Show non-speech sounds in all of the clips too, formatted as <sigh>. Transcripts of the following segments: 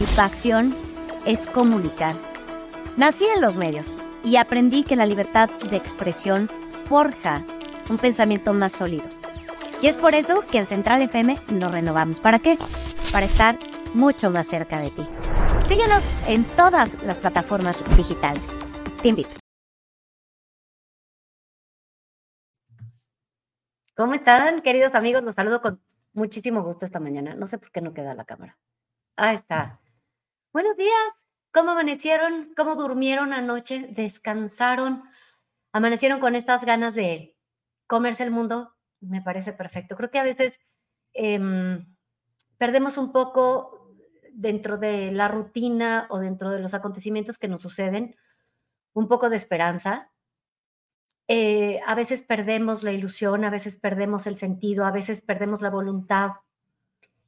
Mi pasión es comunicar. Nací en los medios y aprendí que la libertad de expresión forja un pensamiento más sólido. Y es por eso que en Central FM nos renovamos. ¿Para qué? Para estar mucho más cerca de ti. Síguenos en todas las plataformas digitales. Te invito. ¿Cómo están, queridos amigos? Los saludo con muchísimo gusto esta mañana. No sé por qué no queda la cámara. Ahí está. Buenos días. ¿Cómo amanecieron? ¿Cómo durmieron anoche? ¿Descansaron? ¿Amanecieron con estas ganas de comerse el mundo? Me parece perfecto. Creo que a veces em, perdemos un poco dentro de la rutina o dentro de los acontecimientos que nos suceden, un poco de esperanza. Eh, a veces perdemos la ilusión, a veces perdemos el sentido, a veces perdemos la voluntad.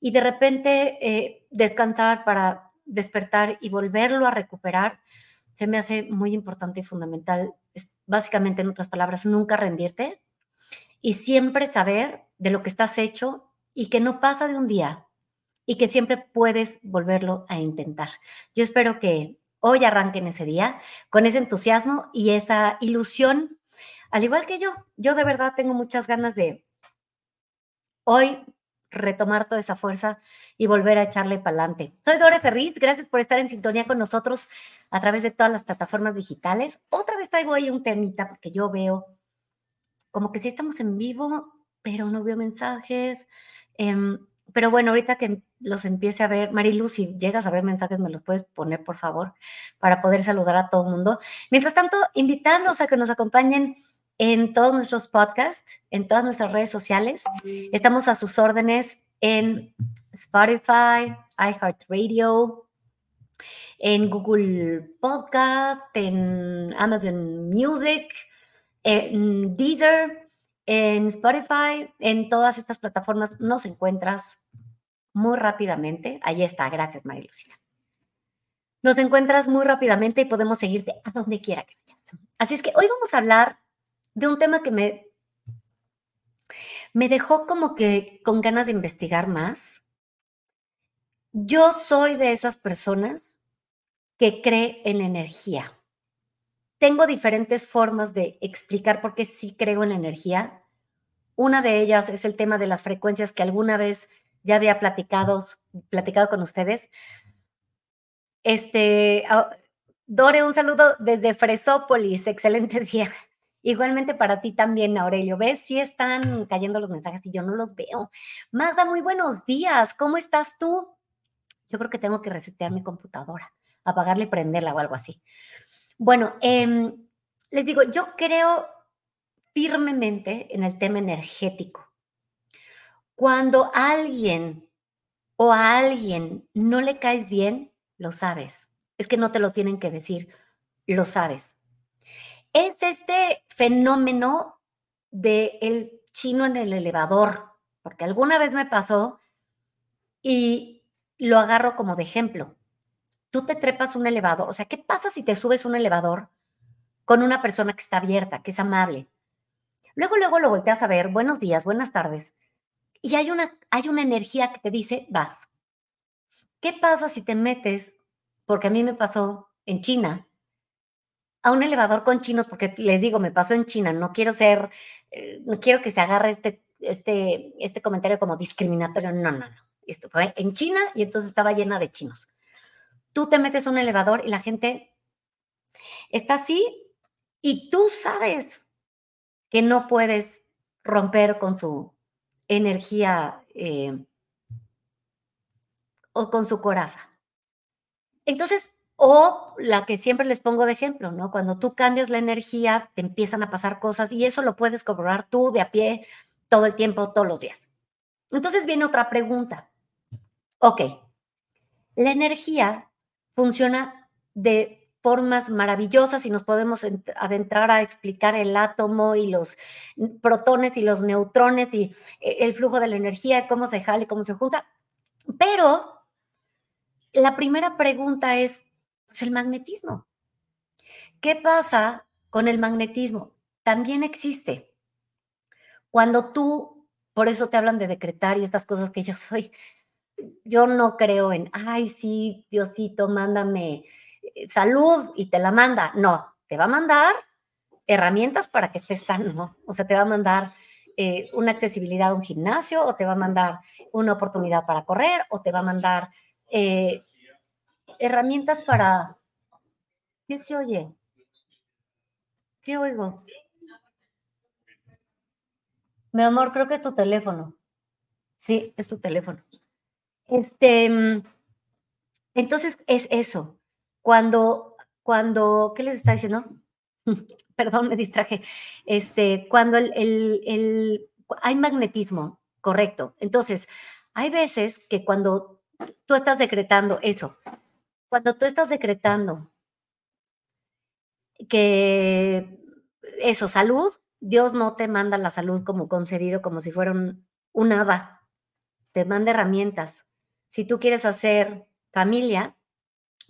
Y de repente eh, descansar para despertar y volverlo a recuperar se me hace muy importante y fundamental. Es básicamente, en otras palabras, nunca rendirte y siempre saber de lo que estás hecho y que no pasa de un día y que siempre puedes volverlo a intentar. Yo espero que hoy arranquen ese día con ese entusiasmo y esa ilusión al igual que yo, yo de verdad tengo muchas ganas de hoy retomar toda esa fuerza y volver a echarle para adelante. Soy Dore Ferriz, gracias por estar en sintonía con nosotros a través de todas las plataformas digitales. Otra vez traigo ahí un temita porque yo veo como que sí estamos en vivo, pero no veo mensajes. Em, pero bueno, ahorita que los empiece a ver, Marilu, si llegas a ver mensajes, me los puedes poner, por favor, para poder saludar a todo el mundo. Mientras tanto, invitarlos a que nos acompañen en todos nuestros podcasts, en todas nuestras redes sociales. Estamos a sus órdenes en Spotify, iHeartRadio, en Google Podcast, en Amazon Music, en Deezer, en Spotify, en todas estas plataformas nos encuentras muy rápidamente. Ahí está, gracias María Lucina. Nos encuentras muy rápidamente y podemos seguirte a donde quiera que vayas. Así es que hoy vamos a hablar de un tema que me, me dejó como que con ganas de investigar más. Yo soy de esas personas que cree en energía. Tengo diferentes formas de explicar por qué sí creo en energía. Una de ellas es el tema de las frecuencias que alguna vez ya había platicado, platicado con ustedes. Este, Dore, un saludo desde Fresópolis. Excelente <laughs> día. Igualmente para ti también, Aurelio. ¿Ves? Sí están cayendo los mensajes y yo no los veo. Magda, muy buenos días. ¿Cómo estás tú? Yo creo que tengo que resetear mi computadora, apagarla y prenderla o algo así. Bueno, eh, les digo, yo creo firmemente en el tema energético. Cuando a alguien o a alguien no le caes bien, lo sabes. Es que no te lo tienen que decir, lo sabes es este fenómeno del el chino en el elevador, porque alguna vez me pasó y lo agarro como de ejemplo. Tú te trepas un elevador, o sea, ¿qué pasa si te subes un elevador con una persona que está abierta, que es amable? Luego, luego lo volteas a ver, buenos días, buenas tardes, y hay una, hay una energía que te dice, vas. ¿Qué pasa si te metes, porque a mí me pasó en China, a un elevador con chinos, porque les digo, me pasó en China, no quiero ser, eh, no quiero que se agarre este, este, este comentario como discriminatorio, no, no, no. esto fue en China y entonces estaba llena de chinos. Tú te metes a un elevador y la gente está así y tú sabes que no puedes romper con su energía eh, o con su coraza. Entonces, o la que siempre les pongo de ejemplo, ¿no? Cuando tú cambias la energía, te empiezan a pasar cosas y eso lo puedes cobrar tú de a pie todo el tiempo, todos los días. Entonces viene otra pregunta. Ok, la energía funciona de formas maravillosas y nos podemos adentrar a explicar el átomo y los protones y los neutrones y eh, el flujo de la energía, cómo se jala y cómo se junta. Pero la primera pregunta es, pues el magnetismo. ¿Qué pasa con el magnetismo? También existe. Cuando tú, por eso te hablan de decretar y estas cosas que yo soy, yo no creo en, ay, sí, Diosito, mándame eh, salud y te la manda. No, te va a mandar herramientas para que estés sano. O sea, te va a mandar eh, una accesibilidad a un gimnasio o te va a mandar una oportunidad para correr o te va a mandar eh, herramientas para... ¿Qué se oye? ¿Qué oigo? Mi amor, creo que es tu teléfono. Sí, es tu teléfono. Este, mm, entonces es eso. Cuando, cuando, ¿qué les está diciendo? <laughs> Perdón, me distraje. Este, cuando el, el, hay magnetismo, correcto. Entonces, hay veces que cuando tú estás decretando eso, cuando tú estás decretando que eso, salud, Dios no te manda la salud como concedido, como si fuera un, un. Te manda herramientas. Si tú quieres hacer familia,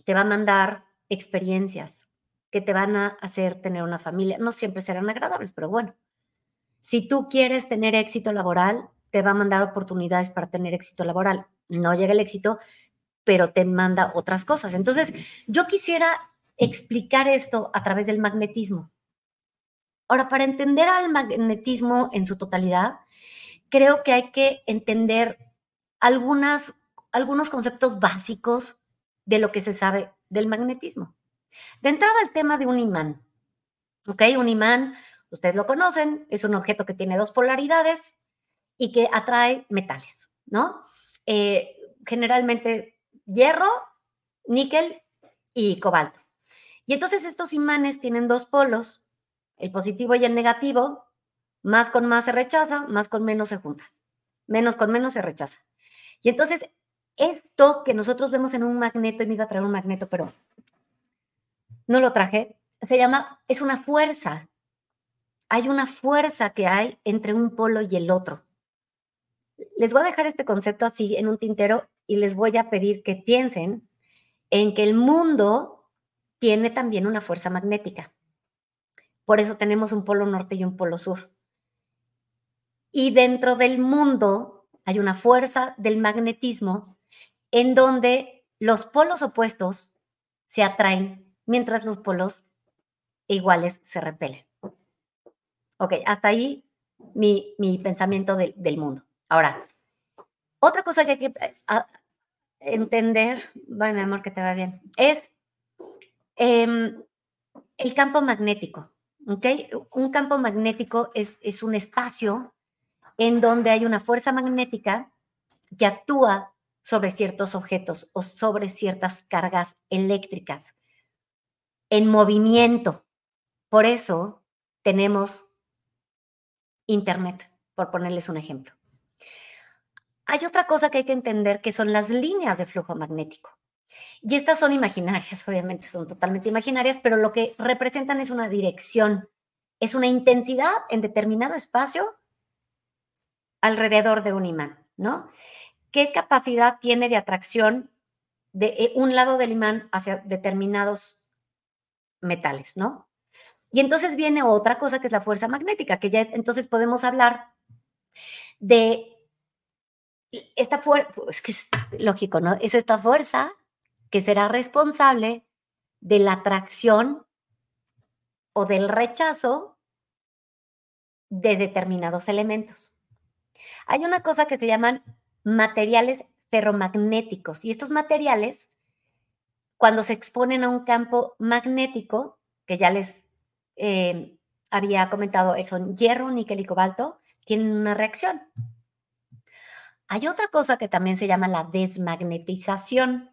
te va a mandar experiencias que te van a hacer tener una familia. No siempre serán agradables, pero bueno. Si tú quieres tener éxito laboral, te va a mandar oportunidades para tener éxito laboral. No llega el éxito, pero te manda otras cosas. Entonces, yo quisiera explicar esto a través del magnetismo. Ahora, para entender al magnetismo en su totalidad, creo que hay que entender algunas, algunos conceptos básicos de lo que se sabe del magnetismo. De entrada, el tema de un imán. ¿Ok? Un imán, ustedes lo conocen, es un objeto que tiene dos polaridades y que atrae metales, ¿no? Eh, generalmente hierro, níquel y cobalto. Y entonces estos imanes tienen dos polos, el positivo y el negativo, más con más se rechaza, más con menos se junta, menos con menos se rechaza. Y entonces esto que nosotros vemos en un magneto, y me iba a traer un magneto, pero no lo traje, se llama, es una fuerza. Hay una fuerza que hay entre un polo y el otro. Les voy a dejar este concepto así en un tintero y les voy a pedir que piensen en que el mundo tiene también una fuerza magnética. Por eso tenemos un polo norte y un polo sur. Y dentro del mundo hay una fuerza del magnetismo en donde los polos opuestos se atraen mientras los polos iguales se repelen. Ok, hasta ahí mi, pensamiento del mundo. Ahora, otra cosa que hay que entender, bueno, amor, que te va bien, es em, el campo magnético. ¿ok? Un campo magnético es, es un espacio en donde hay una fuerza magnética que actúa sobre ciertos objetos o sobre ciertas cargas eléctricas en movimiento. Por eso tenemos Internet, por ponerles un ejemplo. Hay otra cosa que hay que entender que son las líneas de flujo magnético. Y estas son imaginarias, <laughs> obviamente son totalmente imaginarias, pero lo que representan es una dirección, es una intensidad en determinado espacio alrededor de un imán, ¿no? ¿Qué capacidad tiene de atracción de eh, un lado del imán hacia determinados metales, ¿no? Y entonces viene otra cosa que es la fuerza magnética, que ya entonces podemos hablar de esta fuerza, es que es lógico, ¿no? Es esta fuerza que será responsable de la atracción o del rechazo de determinados elementos. Hay una cosa que se llaman materiales ferromagnéticos. Y estos materiales, cuando se exponen a un campo magnético, que ya les eh, había comentado, son hierro, níquel y cobalto, tienen una reacción. Hay otra cosa que también se llama la desmagnetización,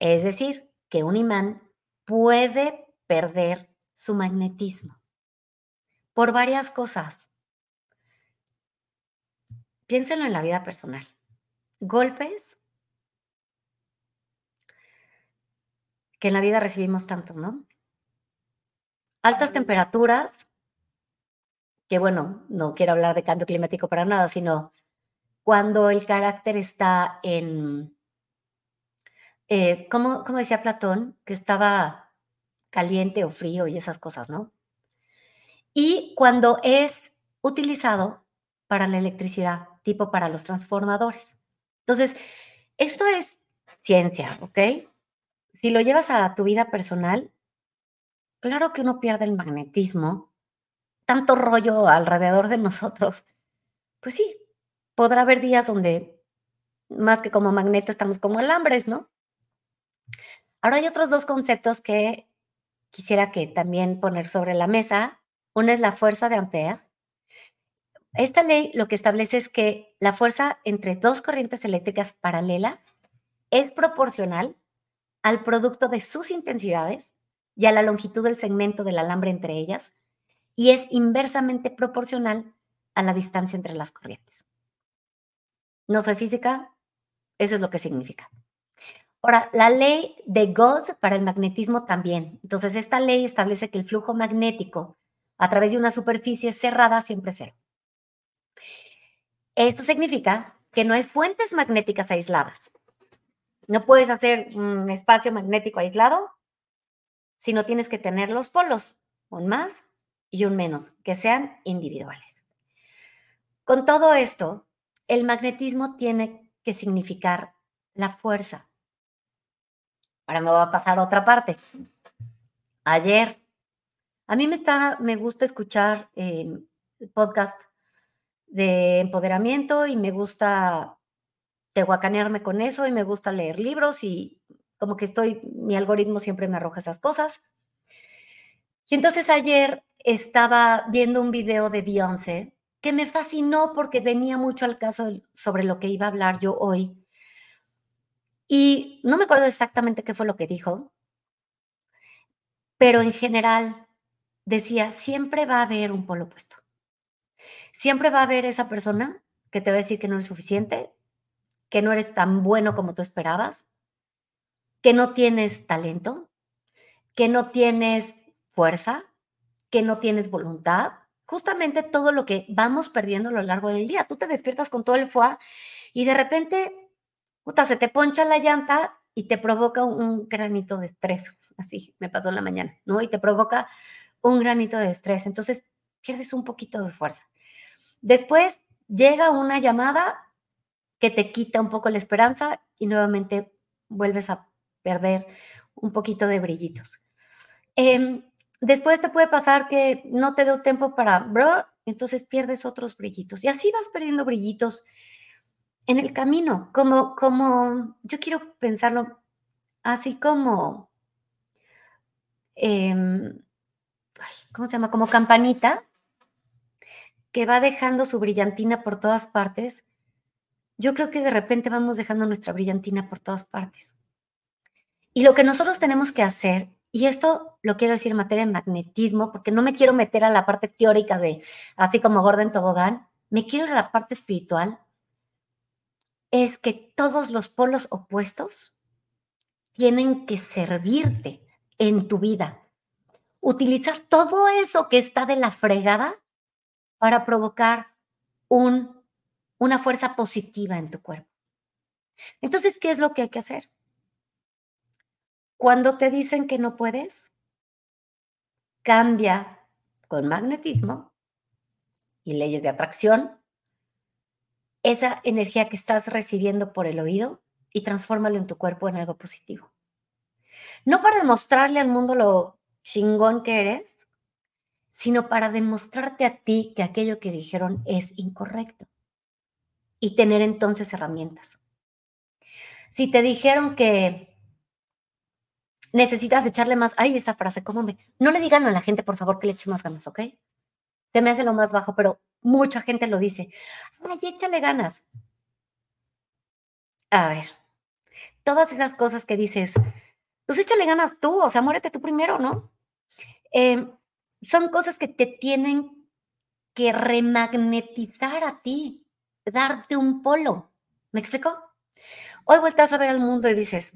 es decir, que un imán puede perder su magnetismo por varias cosas. Piénsenlo en la vida personal. Golpes que en la vida recibimos tantos, ¿no? Altas temperaturas, que bueno, no quiero hablar de cambio climático para nada, sino cuando el carácter está en, eh, ¿cómo, ¿cómo decía Platón? Que estaba caliente o frío y esas cosas, ¿no? Y cuando es utilizado para la electricidad, tipo para los transformadores. Entonces, esto es ciencia, ¿ok? Si lo llevas a tu vida personal, claro que uno pierde el magnetismo, tanto rollo alrededor de nosotros. Pues sí, podrá haber días donde más que como magneto estamos como alambres, ¿no? Ahora hay otros dos conceptos que quisiera que también poner sobre la mesa. Uno es la fuerza de Ampere. Esta ley lo que establece es que la fuerza entre dos corrientes eléctricas paralelas es proporcional al producto de sus intensidades y a la longitud del segmento del alambre entre ellas y es inversamente proporcional a la distancia entre las corrientes. No soy física, eso es lo que significa. Ahora, la ley de Gauss para el magnetismo también. Entonces, esta ley establece que el flujo magnético a través de una superficie cerrada siempre es cero. Esto significa que no hay fuentes magnéticas aisladas. No puedes hacer un espacio magnético aislado si no tienes que tener los polos, un más y un menos, que sean individuales. Con todo esto, el magnetismo tiene que significar la fuerza, Ahora me voy a pasar a otra parte. Ayer, a mí me, está, me gusta escuchar eh, podcast de empoderamiento y me gusta tehuacanearme con eso y me gusta leer libros y como que estoy, mi algoritmo siempre me arroja esas cosas. Y entonces ayer estaba viendo un video de Beyoncé que me fascinó porque venía mucho al caso sobre lo que iba a hablar yo hoy y no me acuerdo exactamente qué fue lo que dijo, pero en general decía, siempre va a haber un polo opuesto. Siempre va a haber esa persona que te va a decir que no eres suficiente, que no eres tan bueno como tú esperabas, que no tienes talento, que no tienes fuerza, que no tienes voluntad, justamente todo lo que vamos perdiendo a lo largo del día. Tú te despiertas con todo el foie y de repente se te poncha la llanta y te provoca un granito de estrés. Así me pasó en la mañana, ¿no? Y te provoca un granito de estrés. Entonces pierdes un poquito de fuerza. Después llega una llamada que te quita un poco la esperanza y nuevamente vuelves a perder un poquito de brillitos. Em, después te puede pasar que no te dé tiempo para, bro, entonces pierdes otros brillitos. Y así vas perdiendo brillitos en el camino, como, como, yo quiero pensarlo así como, em, ¿cómo se llama? Como campanita que va dejando su brillantina por todas partes. Yo creo que de repente vamos dejando nuestra brillantina por todas partes. Y lo que nosotros tenemos que hacer, y esto lo quiero decir en materia de magnetismo, porque no me quiero meter a la parte teórica de, así como Gordon Tobogán, me quiero ir a la parte espiritual es que todos los polos opuestos tienen que servirte en tu vida. Utilizar todo eso que está de la fregada para provocar un, una fuerza positiva en tu cuerpo. Entonces, ¿qué es lo que hay que hacer? Cuando te dicen que no puedes, cambia con magnetismo y leyes de atracción esa energía que estás recibiendo por el oído y transfórmalo en tu cuerpo en algo positivo. No para demostrarle al mundo lo chingón que eres, sino para demostrarte a ti que aquello que dijeron es incorrecto y tener entonces herramientas. Si te dijeron que necesitas echarle más, ay, esa frase, ¿cómo me? No le digan a la gente, por favor, que le eche más ganas, ¿ok? Se me hace lo más bajo, pero mucha gente lo dice. Ay, échale ganas. A ver, todas esas cosas que dices, pues échale ganas tú, o sea, muérete tú primero, ¿no? Em, son cosas que te tienen que remagnetizar a ti, darte un polo. ¿Me explico? Hoy vueltas a ver al mundo y dices,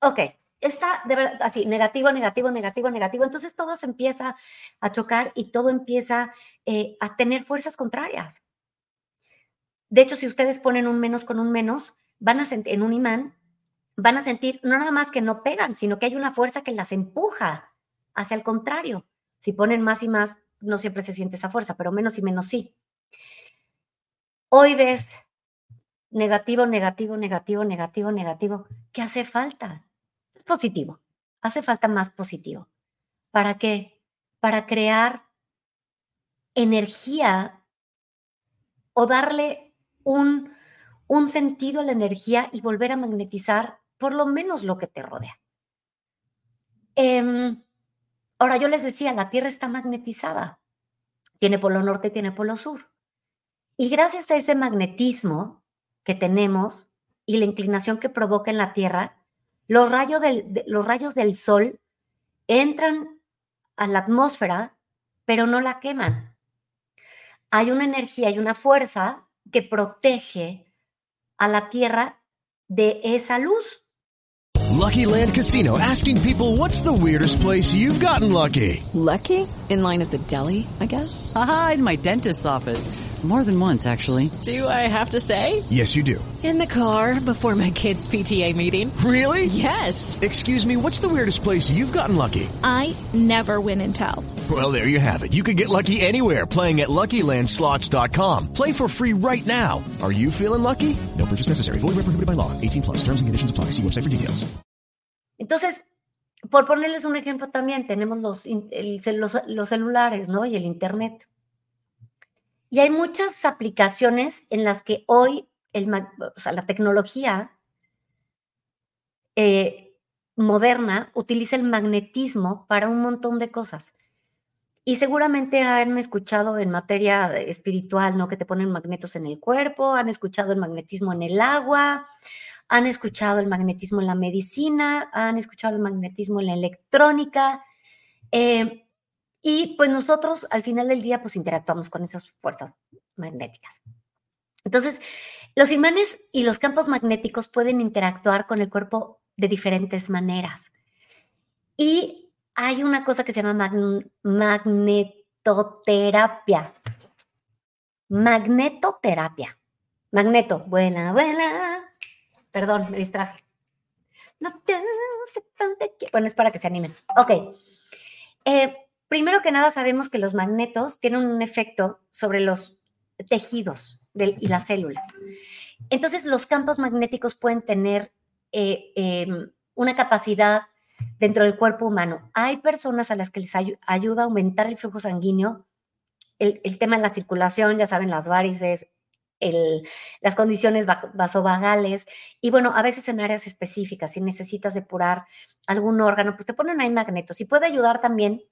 ok, está de verdad así, negativo, negativo, negativo, negativo. Entonces todo se empieza a chocar y todo empieza eh, a tener fuerzas contrarias. De hecho, si ustedes ponen un menos con un menos, van a en un imán, van a sentir no nada más que no pegan, sino que hay una fuerza que las empuja hacia el contrario. Si ponen más y más, no siempre se siente esa fuerza, pero menos y menos sí. Hoy ves negativo, negativo, negativo, negativo, negativo. ¿Qué hace falta? Es positivo. Hace falta más positivo. ¿Para qué? Para crear energía o darle un, un sentido a la energía y volver a magnetizar por lo menos lo que te rodea. Em, ahora, yo les decía, la Tierra está magnetizada. Tiene polo norte, tiene polo sur. Y gracias a ese magnetismo que tenemos y la inclinación que provoca en la Tierra, los rayos del, los rayos del Sol entran a la atmósfera, pero no la queman. Hay una energía y una fuerza que protege a la Tierra de esa luz. Lucky Land Casino asking people what's the weirdest place you've gotten lucky? Lucky? In line at the deli, I guess? Aha, in my dentist's office. More than once, actually. Do I have to say? Yes, you do. In the car before my kids' PTA meeting. Really? Yes. Excuse me, what's the weirdest place you've gotten lucky? I never win and tell. Well, there you have it. You can get lucky anywhere playing at LuckyLandSlots.com. Play for free right now. Are you feeling lucky? No purchase necessary. Void where prohibited by law. 18 plus. Terms and conditions apply. See website for details. Entonces, por ponerles un ejemplo también, tenemos los, el, los, los celulares, ¿no? Y el Internet. Y hay muchas aplicaciones en las que hoy la tecnología eh, moderna utiliza el magnetismo para un montón de cosas. Y seguramente han escuchado en materia espiritual, ¿no? Que te ponen magnetos en el cuerpo, han escuchado el magnetismo en el agua, han escuchado el magnetismo en la medicina, han escuchado el magnetismo en la electrónica. Eh, y pues nosotros al final del día pues interactuamos con esas fuerzas magnéticas. Entonces, los imanes y los campos magnéticos pueden interactuar con el cuerpo de diferentes maneras. Y hay una cosa que se llama magnetoterapia. Magnetoterapia. Magneto, buena, buena. Perdón, me distraje. No te Bueno, es para que se animen. Ok. Eh, primero que nada, sabemos que los magnetos tienen un efecto sobre los tejidos y las células. Entonces, los campos magnéticos pueden tener eh, em, una capacidad dentro del cuerpo humano. Hay personas a las que les ayuda a aumentar el flujo sanguíneo, el, tema de la circulación, ya saben, las varices, las condiciones vasovagales y bueno, a veces en áreas específicas, si necesitas depurar algún órgano, pues te ponen ahí magnetos y puede ayudar también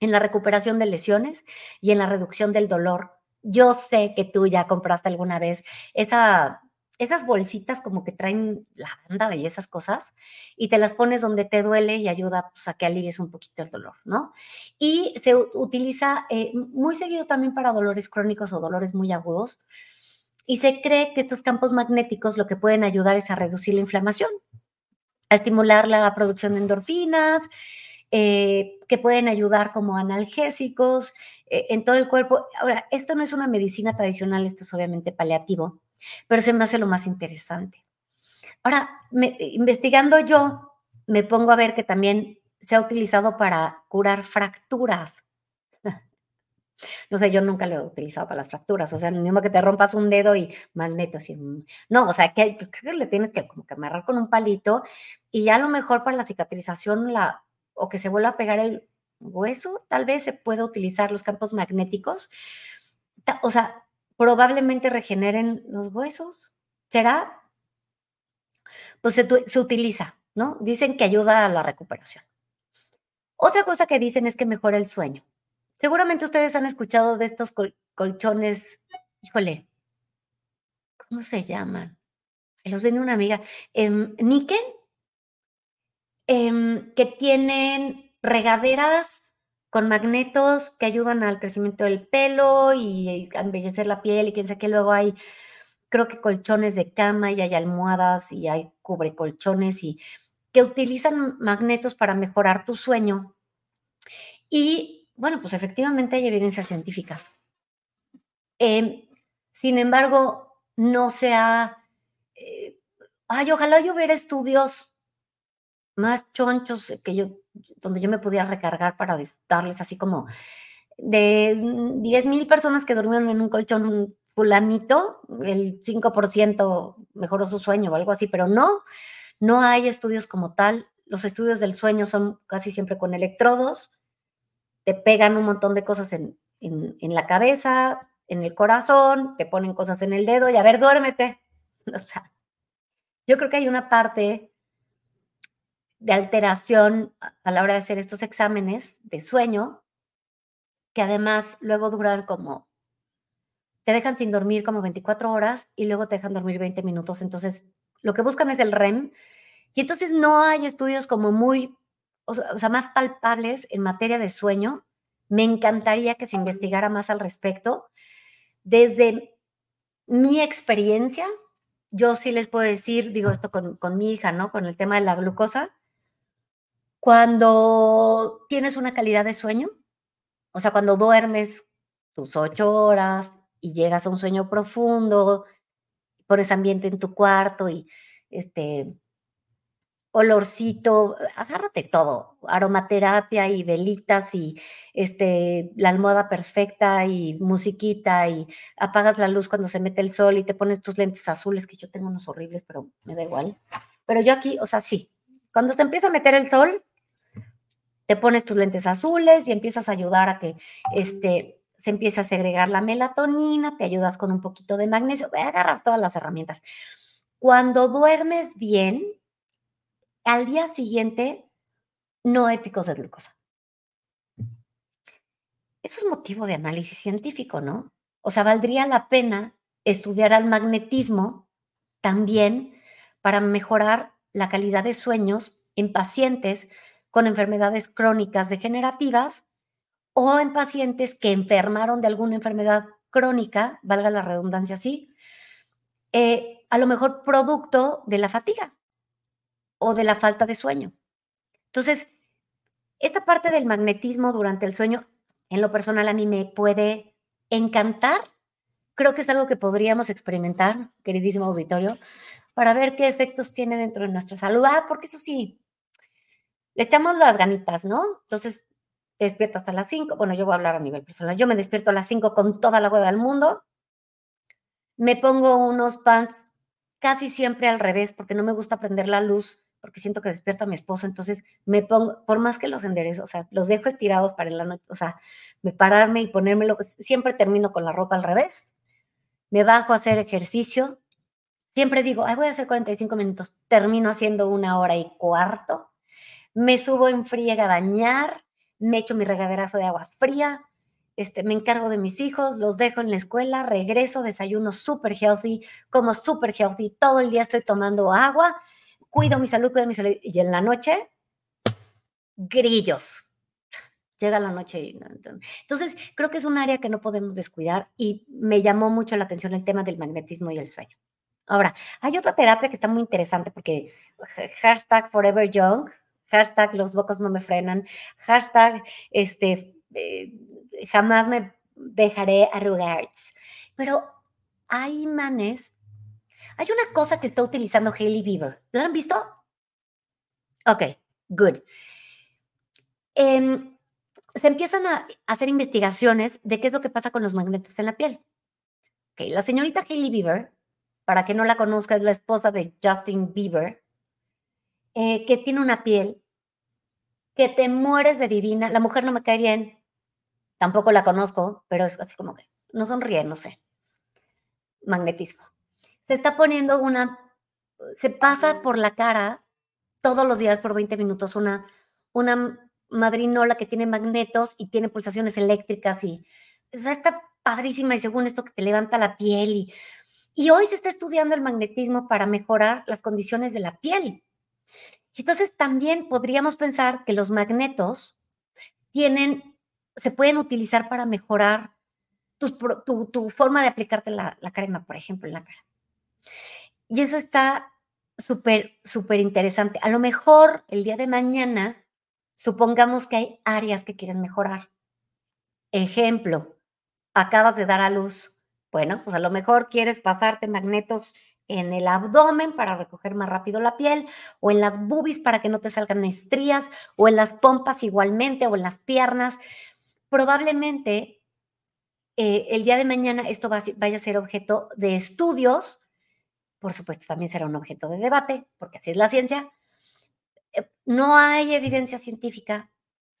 en la recuperación de lesiones y en la reducción del dolor. Yo sé que tú ya compraste alguna vez esa, esas bolsitas como que traen lavanda y esas cosas y te las pones donde te duele y ayuda pues, a que alivies un poquito el dolor, ¿no? Y se utiliza eh, muy seguido también para dolores crónicos o dolores muy agudos y se cree que estos campos magnéticos lo que pueden ayudar es a reducir la inflamación, a estimular la producción de endorfinas, eh, que pueden ayudar como analgésicos eh, en todo el cuerpo. Ahora, esto no es una medicina tradicional, esto es obviamente paliativo, pero se me hace lo más interesante. Ahora, investigando yo, me pongo a ver que también se ha utilizado para curar fracturas. <laughs> No sé, yo nunca lo he utilizado para las fracturas, o sea, ni modo que te rompas un dedo y magnetos. Y, no, o sea, que, pues, que le tienes que como que amarrar con un palito y ya a lo mejor para la cicatrización la, o que se vuelva a pegar el hueso, tal vez se pueda utilizar los campos magnéticos. O sea, probablemente regeneren los huesos. ¿Será? pues se, se utiliza, ¿no? Dicen que ayuda a la recuperación. Otra cosa que dicen es que mejora el sueño. Seguramente ustedes han escuchado de estos col- colchones, híjole, ¿cómo se llaman? Los vende una amiga. em, níquel, em, que tienen regaderas con magnetos que ayudan al crecimiento del pelo y a embellecer la piel y quién sabe qué. Luego hay, creo que colchones de cama y hay almohadas y hay cubrecolchones y que utilizan magnetos para mejorar tu sueño. Y bueno, pues efectivamente hay evidencias científicas. Em, sin embargo, no se ha... eh, ay, ojalá yo hubiera estudios más chonchos que yo, donde yo me pudiera recargar para darles así como de 10 mil personas que durmieron en un colchón fulanito, el 5% mejoró su sueño o algo así, pero no, no hay estudios como tal. Los estudios del sueño son casi siempre con electrodos, te pegan un montón de cosas en, en, en la cabeza, en el corazón, te ponen cosas en el dedo y a ver, duérmete. <laughs> O sea, yo creo que hay una parte de alteración a la hora de hacer estos exámenes de sueño, que además luego duran como, te dejan sin dormir como 24 horas y luego te dejan dormir 20 minutos. Entonces, lo que buscan es el REM. Y entonces no hay estudios como muy, o sea, más palpables en materia de sueño. Me encantaría que se investigara más al respecto. Desde mi experiencia, yo sí les puedo decir, digo esto con, con mi hija, ¿no? Con el tema de la glucosa. Cuando tienes una calidad de sueño, o sea, cuando duermes tus ocho horas y llegas a un sueño profundo, pones ambiente en tu cuarto y este olorcito, agárrate todo, aromaterapia y velitas y este la almohada perfecta y musiquita y apagas la luz cuando se mete el sol y te pones tus lentes azules, que yo tengo unos horribles, pero me da igual. Pero yo aquí, o sea, sí, cuando se empieza a meter el sol, te pones tus lentes azules y empiezas a ayudar a que este, se empiece a segregar la melatonina, te ayudas con un poquito de magnesio, agarras todas las herramientas. Cuando duermes bien, al día siguiente no hay picos de glucosa. Eso es motivo de análisis científico, ¿no? O sea, valdría la pena estudiar al magnetismo también para mejorar la calidad de sueños en pacientes con enfermedades crónicas degenerativas o en pacientes que enfermaron de alguna enfermedad crónica, valga la redundancia así, eh, a lo mejor producto de la fatiga o de la falta de sueño. Entonces, esta parte del magnetismo durante el sueño, en lo personal a mí me puede encantar. Creo que es algo que podríamos experimentar, queridísimo auditorio, para ver qué efectos tiene dentro de nuestra salud. Ah, porque eso sí, le echamos las ganitas, ¿no? Entonces, te despiertas a las 5. Bueno, yo voy a hablar a nivel personal. Yo me despierto a las 5 con toda la hueva del mundo. Me pongo unos pants casi siempre al revés porque no me gusta prender la luz porque siento que despierto a mi esposo. Entonces, me pongo, por más que los enderezo, o sea, los dejo estirados para la noche, o sea, me pararme y ponérmelo, siempre termino con la ropa al revés. Me bajo a hacer ejercicio. Siempre digo, ay, voy a hacer 45 minutos. Termino haciendo una hora y cuarto me subo en friega a bañar, me echo mi regaderazo de agua fría, este, me encargo de mis hijos, los dejo en la escuela, regreso, desayuno súper healthy, como súper healthy, todo el día estoy tomando agua, cuido mi salud, cuido mi salud, y en la noche, grillos. Llega la noche y no, entonces creo que es un área que no podemos descuidar y me llamó mucho la atención el tema del magnetismo y el sueño. Ahora, hay otra terapia que está muy interesante porque hashtag Forever Young, hashtag los bocos no me frenan, hashtag este, eh, jamás me dejaré arrugar. Pero hay manes, hay una cosa que está utilizando Hailey Bieber. ¿Lo han visto? Ok, good. Eh, se empiezan a hacer investigaciones de qué es lo que pasa con los magnetos en la piel. Okay, la señorita Hailey Bieber, para que no la conozca, es la esposa de Justin Bieber, eh, que tiene una piel que te mueres de divina. La mujer no me cae bien, tampoco la conozco, pero es así como que no sonríe, no sé. Magnetismo. Se está poniendo una se pasa por la cara todos los días por 20 minutos una, una madrinola que tiene magnetos y tiene pulsaciones eléctricas y o sea, está padrísima y según esto que te levanta la piel y, y hoy se está estudiando el magnetismo para mejorar las condiciones de la piel. Y entonces también podríamos pensar que los magnetos tienen, se pueden utilizar para mejorar tu, forma de aplicarte la, la crema, por ejemplo, en la cara. Y eso está súper, súper interesante. A lo mejor el día de mañana, supongamos que hay áreas que quieres mejorar. Ejemplo, acabas de dar a luz. Bueno, pues a lo mejor quieres pasarte magnetos en el abdomen para recoger más rápido la piel, o en las boobies para que no te salgan estrías, o en las pompas igualmente, o en las piernas. Probablemente eh, el día de mañana esto vaya a ser objeto de estudios, por supuesto también será un objeto de debate, porque así es la ciencia. Eh, no hay evidencia científica,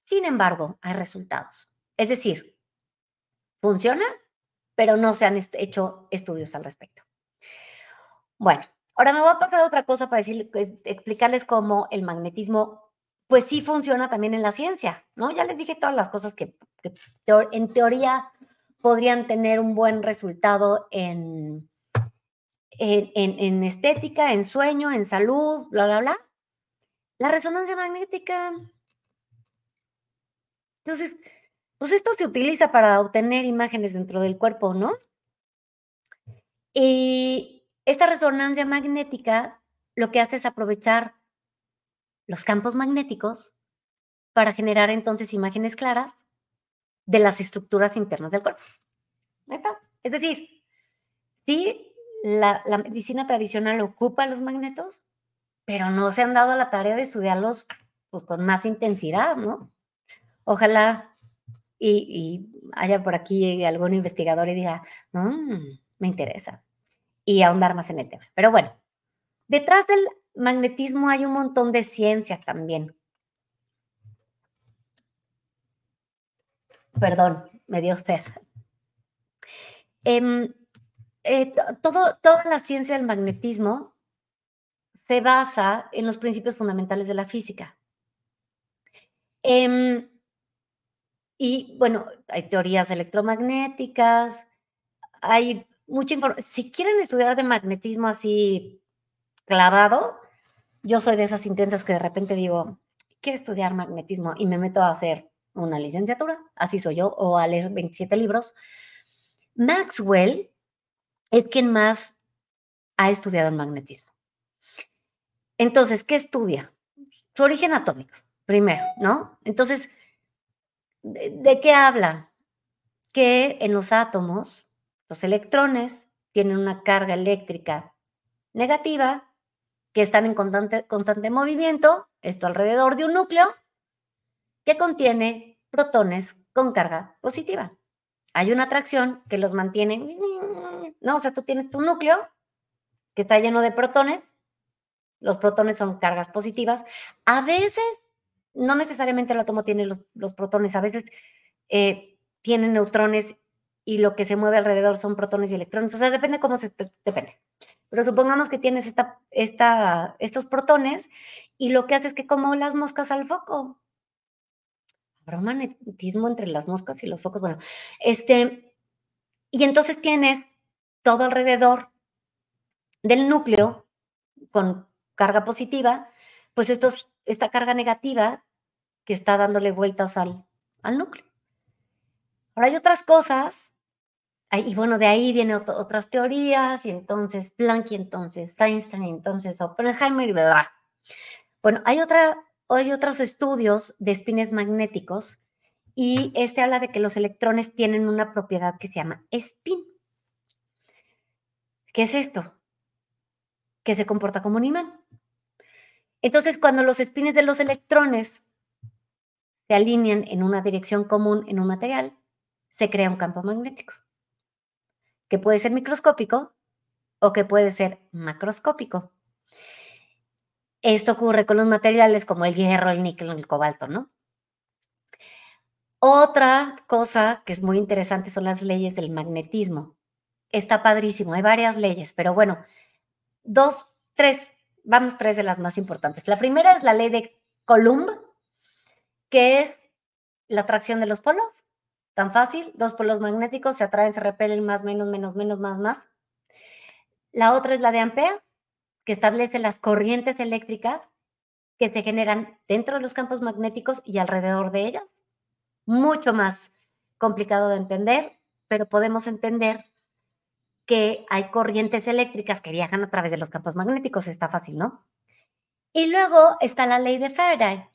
sin embargo, hay resultados. Es decir, funciona, pero no se han hecho estudios al respecto. Bueno, ahora me voy a pasar a otra cosa para decir, pues, explicarles cómo el magnetismo, pues sí funciona también en la ciencia, ¿no? Ya les dije todas las cosas que, en teoría podrían tener un buen resultado en, en, en, estética, en sueño, en salud, bla, bla, bla. La resonancia magnética. Entonces, pues esto se utiliza para obtener imágenes dentro del cuerpo, ¿no? Y esta resonancia magnética lo que hace es aprovechar los campos magnéticos para generar entonces imágenes claras de las estructuras internas del cuerpo. Es decir, sí, la, medicina tradicional ocupa los magnetos, pero no se han dado la tarea de estudiarlos pues, con más intensidad, ¿no? Ojalá y, haya por aquí algún investigador y diga, mmm, me interesa y ahondar más en el tema. Pero bueno, detrás del magnetismo hay un montón de ciencia también. Perdón, me dio usted. Em, eh, todo, toda la ciencia del magnetismo se basa en los principios fundamentales de la física. Em, y bueno, hay teorías electromagnéticas, hay mucha información. Si quieren estudiar de magnetismo así clavado, yo soy de esas intensas que de repente digo, quiero estudiar magnetismo y me meto a hacer una licenciatura, así soy yo, o a leer 27 libros. Maxwell es quien más ha estudiado el magnetismo. Entonces, ¿qué estudia? Su origen atómico, primero, ¿no? Entonces, ¿de, de qué habla? Que en los átomos los electrones tienen una carga eléctrica negativa que están en constante, movimiento, esto alrededor de un núcleo, que contiene protones con carga positiva. Hay una atracción que los mantiene, ¿no? O sea, tú tienes tu núcleo que está lleno de protones, los protones son cargas positivas. A veces, no necesariamente el átomo tiene los, protones, a veces eh, tiene neutrones y lo que se mueve alrededor son protones y electrones. O sea, depende cómo se... Depende. Pero supongamos que tienes esta, esta, estos protones y lo que hace es que como las moscas al foco. Habrá magnetismo entre las moscas y los focos. Bueno, este... Y entonces tienes todo alrededor del núcleo con carga positiva, pues esta carga negativa que está dándole vueltas al, al núcleo. Ahora hay otras cosas y bueno, de ahí vienen otras teorías, y entonces Planck, y entonces Einstein, y entonces Oppenheimer, y bla, Bueno, hay, otra, hay otros estudios de espines magnéticos, y este habla de que los electrones tienen una propiedad que se llama spin. ¿Qué es esto? Que se comporta como un imán. Entonces, cuando los espines de los electrones se alinean en una dirección común en un material, se crea un campo magnético que puede ser microscópico o que puede ser macroscópico. Esto ocurre con los materiales como el hierro, el níquel, el cobalto, ¿no? Otra cosa que es muy interesante son las leyes del magnetismo. Está padrísimo, hay varias leyes, pero bueno, dos, tres, vamos tres de las más importantes. La primera es la ley de Coulomb, que es la atracción de los polos. Tan fácil, dos polos magnéticos se atraen, se repelen, más, menos, menos, menos, más, más. La otra es la de Ampere, que establece las corrientes eléctricas que se generan dentro de los campos magnéticos y alrededor de ellos. Mucho más complicado de entender, pero podemos entender que hay corrientes eléctricas que viajan a través de los campos magnéticos. Está fácil, ¿no? Y luego está la ley de Faraday,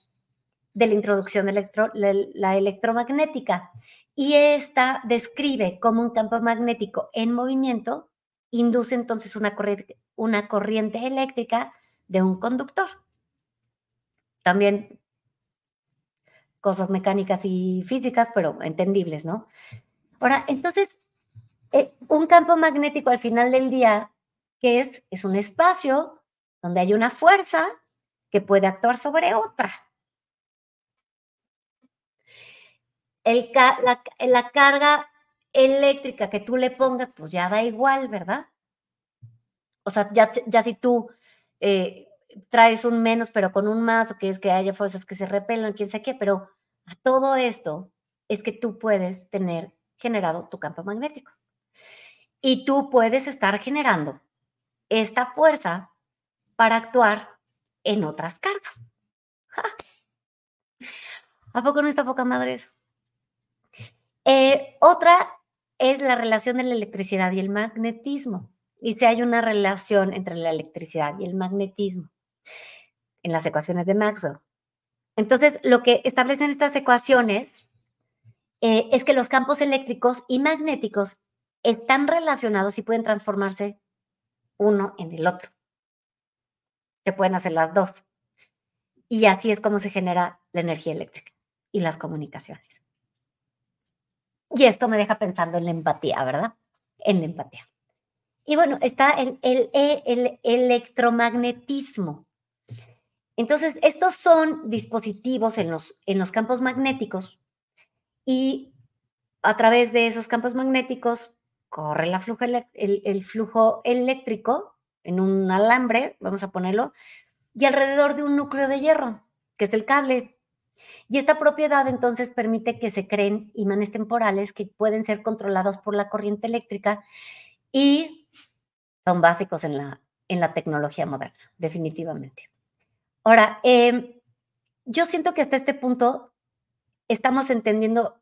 de la introducción de electro, la electromagnética. Y esta describe cómo un campo magnético en movimiento induce entonces una corriente, una corriente eléctrica de un conductor. También cosas mecánicas y físicas, pero entendibles, ¿no? Ahora, entonces, eh, un campo magnético al final del día, que es? Es un espacio donde hay una fuerza que puede actuar sobre otra. El la, carga eléctrica que tú le pongas, pues ya da igual, ¿verdad? O sea, ya, ya si tú eh, traes un menos, pero con un más, o quieres que haya fuerzas que se repelan, quién sabe qué, pero a todo esto es que tú puedes tener generado tu campo magnético. Y tú puedes estar generando esta fuerza para actuar en otras cargas. ¿A poco no está poca madre eso? Eh, otra es la relación de la electricidad y el magnetismo. Y si hay una relación entre la electricidad y el magnetismo en las ecuaciones de Maxwell. Entonces, lo que establecen estas ecuaciones eh, es que los campos eléctricos y magnéticos están relacionados y pueden transformarse uno en el otro. Se pueden hacer las dos. Y así es como se genera la energía eléctrica y las comunicaciones. Y esto me deja pensando en la empatía, ¿verdad? En la empatía. Y bueno, está el, el, electromagnetismo. Entonces, estos son dispositivos en los, en los campos magnéticos y a través de esos campos magnéticos corre la flujo, el, flujo eléctrico en un alambre, vamos a ponerlo, y alrededor de un núcleo de hierro, que es el cable. Y esta propiedad entonces permite que se creen imanes temporales que pueden ser controlados por la corriente eléctrica y son básicos en la, en la tecnología moderna, definitivamente. Ahora, em, yo siento que hasta este punto estamos entendiendo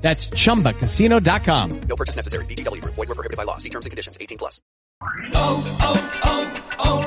That's chumbacasino.com. No purchase necessary. BGW. Void were prohibited by law. See terms and conditions 18 plus. Oh, oh, oh,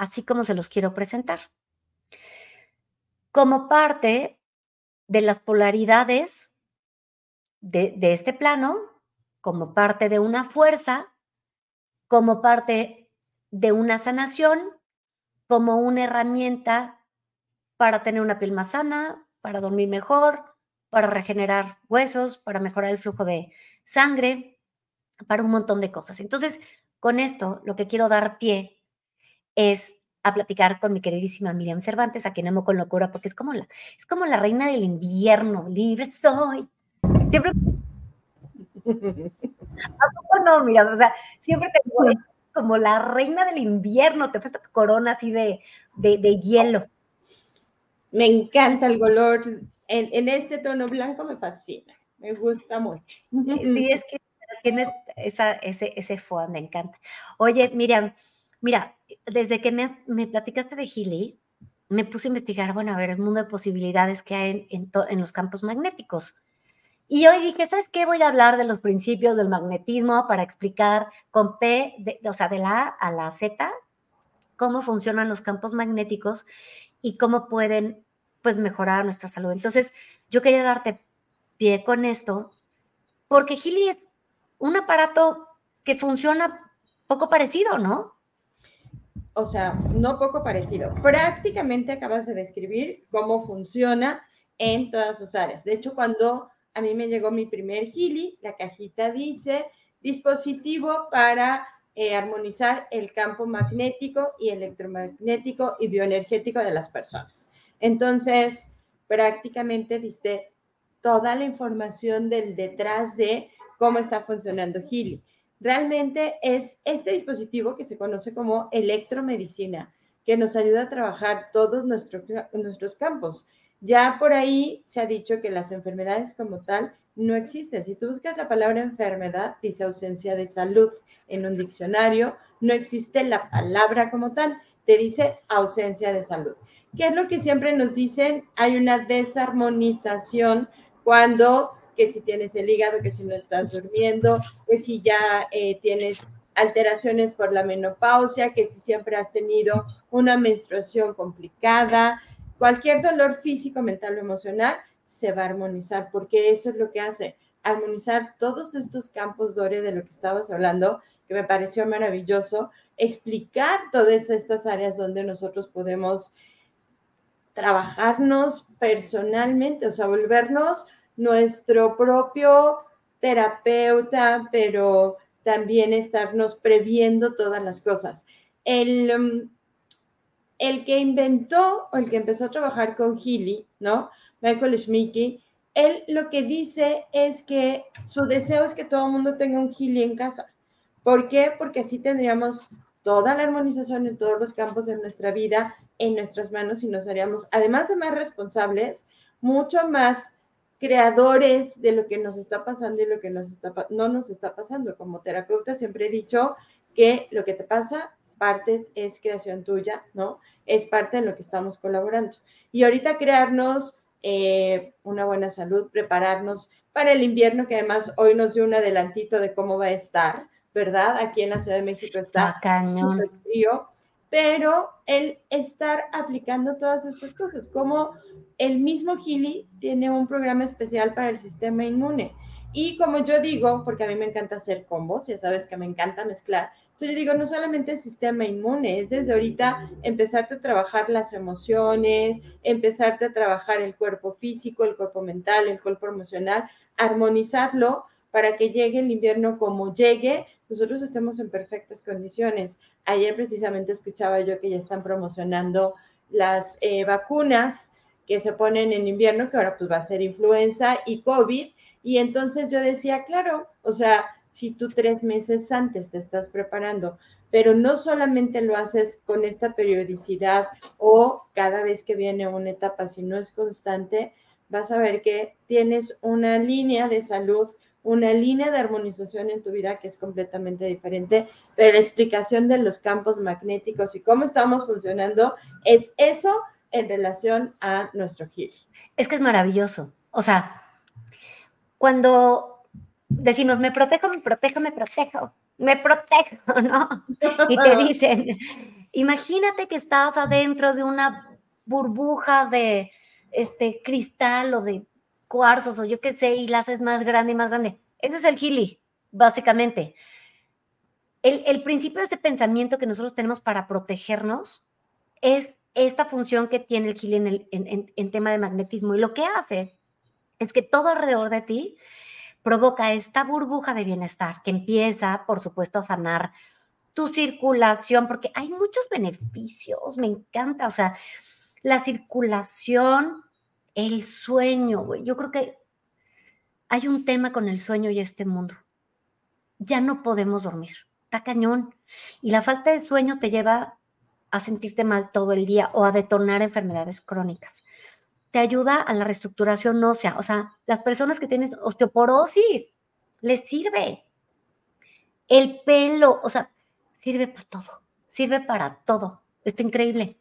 así como se los quiero presentar. Como parte de las polaridades de, este plano, como parte de una fuerza, como parte de una sanación, como una herramienta para tener una piel más sana, para dormir mejor, para regenerar huesos, para mejorar el flujo de sangre, para un montón de cosas. Entonces, con esto, lo que quiero dar pie es a platicar con mi queridísima Miriam Cervantes, a quien amo con locura, porque es como la, es como la reina del invierno, libre soy. Siempre... <laughs> ¿A poco no, Miriam? O sea, siempre te digo, como la reina del invierno, te puesta tu corona así de, de, hielo. Me encanta el color, en, en, este tono blanco me fascina, me gusta mucho. Sí, es que tienes esa, ese, ese foa, me encanta. Oye, Miriam, mira, desde que me, me platicaste de Gili, me puse a investigar, bueno, a ver el mundo de posibilidades que hay en, en, los campos magnéticos. Y hoy dije, ¿sabes qué? Voy a hablar de los principios del magnetismo para explicar con P, o sea, de la A a la Z, cómo funcionan los campos magnéticos y cómo pueden, pues, mejorar nuestra salud. Entonces, yo quería darte pie con esto, porque Gili es un aparato que funciona poco parecido, ¿no? O sea, no poco parecido. Prácticamente acabas de describir cómo funciona en todas sus áreas. De hecho, cuando a mí me llegó mi primer Gili, la cajita dice dispositivo para eh, armonizar el campo magnético y electromagnético y bioenergético de las personas. Entonces, prácticamente diste toda la información del detrás de cómo está funcionando Gili. Realmente es este dispositivo que se conoce como electromedicina, que nos ayuda a trabajar todos nuestros nuestros campos. Ya por ahí se ha dicho que las enfermedades como tal no existen. Si tú buscas la palabra enfermedad, dice ausencia de salud en un diccionario, no existe la palabra como tal, te dice ausencia de salud. ¿Qué es lo que siempre nos dicen? Hay una desarmonización cuando, que si tienes el hígado, que si no estás durmiendo, que si ya eh, tienes alteraciones por la menopausia, que si siempre has tenido una menstruación complicada, Cualquier dolor físico, mental o emocional se va a armonizar, porque eso es lo que hace, armonizar todos estos campos, Dore, de lo que estabas hablando, que me pareció maravilloso, explicar todas estas áreas donde nosotros podemos trabajarnos personalmente, o sea, volvernos nuestro propio terapeuta, pero también estarnos previendo todas las cosas. El, um, el que inventó o el que empezó a trabajar con Healy, ¿no? Michael Schmicky, él lo que dice es que su deseo es que todo el mundo tenga un Healy en casa. ¿Por qué? Porque así tendríamos toda la armonización en todos los campos de nuestra vida en nuestras manos y nos haríamos, además de más responsables, mucho más creadores de lo que nos está pasando y lo que nos está, no nos está pasando. Como terapeuta siempre he dicho que lo que te pasa parte es creación tuya, ¿no? Es parte de lo que estamos colaborando. Y ahorita crearnos eh, una buena salud, prepararnos para el invierno, que además hoy nos dio un adelantito de cómo va a estar, ¿verdad? Aquí en la Ciudad de México está, cañón. frío, pero el estar aplicando todas estas cosas, como el mismo Gili tiene un programa especial para el sistema inmune. Y como yo digo, porque a mí me encanta hacer combos, ya sabes que me encanta mezclar, entonces yo digo, no solamente el sistema inmune, es desde ahorita empezarte a trabajar las emociones, empezarte a trabajar el cuerpo físico, el cuerpo mental, el cuerpo emocional, armonizarlo para que llegue el invierno como llegue, nosotros estemos en perfectas condiciones. Ayer precisamente escuchaba yo que ya están promocionando las eh, vacunas que se ponen en invierno, que ahora pues va a ser influenza y COVID. Y entonces yo decía, claro, o sea, si tú tres meses antes te estás preparando, pero no solamente lo haces con esta periodicidad o cada vez que viene una etapa, si no es constante, vas a ver que tienes una línea de salud, una línea de armonización en tu vida que es completamente diferente, pero la explicación de los campos magnéticos y cómo estamos funcionando es eso en relación a nuestro giro. Es que es maravilloso. O sea, cuando decimos, me protejo, me protejo, me protejo, me protejo, ¿no? Y te <laughs> dicen, imagínate que estás adentro de una burbuja de este cristal o de cuarzos o yo qué sé, y la haces más grande y más grande. Eso es el Gili, básicamente. El, el, principio de ese pensamiento que nosotros tenemos para protegernos es esta función que tiene el Gili en, el, en, en tema de magnetismo. Y lo que hace es que todo alrededor de ti provoca esta burbuja de bienestar que empieza, por supuesto, a sanar tu circulación, porque hay muchos beneficios, me encanta, o sea, la circulación, el sueño, güey, yo creo que hay un tema con el sueño y este mundo. Ya no podemos dormir, está cañón. Y la falta de sueño te lleva a sentirte mal todo el día o a detonar enfermedades crónicas te ayuda a la reestructuración ósea. O sea, las personas que tienen osteoporosis, les sirve. El pelo, o sea, sirve para todo, sirve para todo. Está increíble.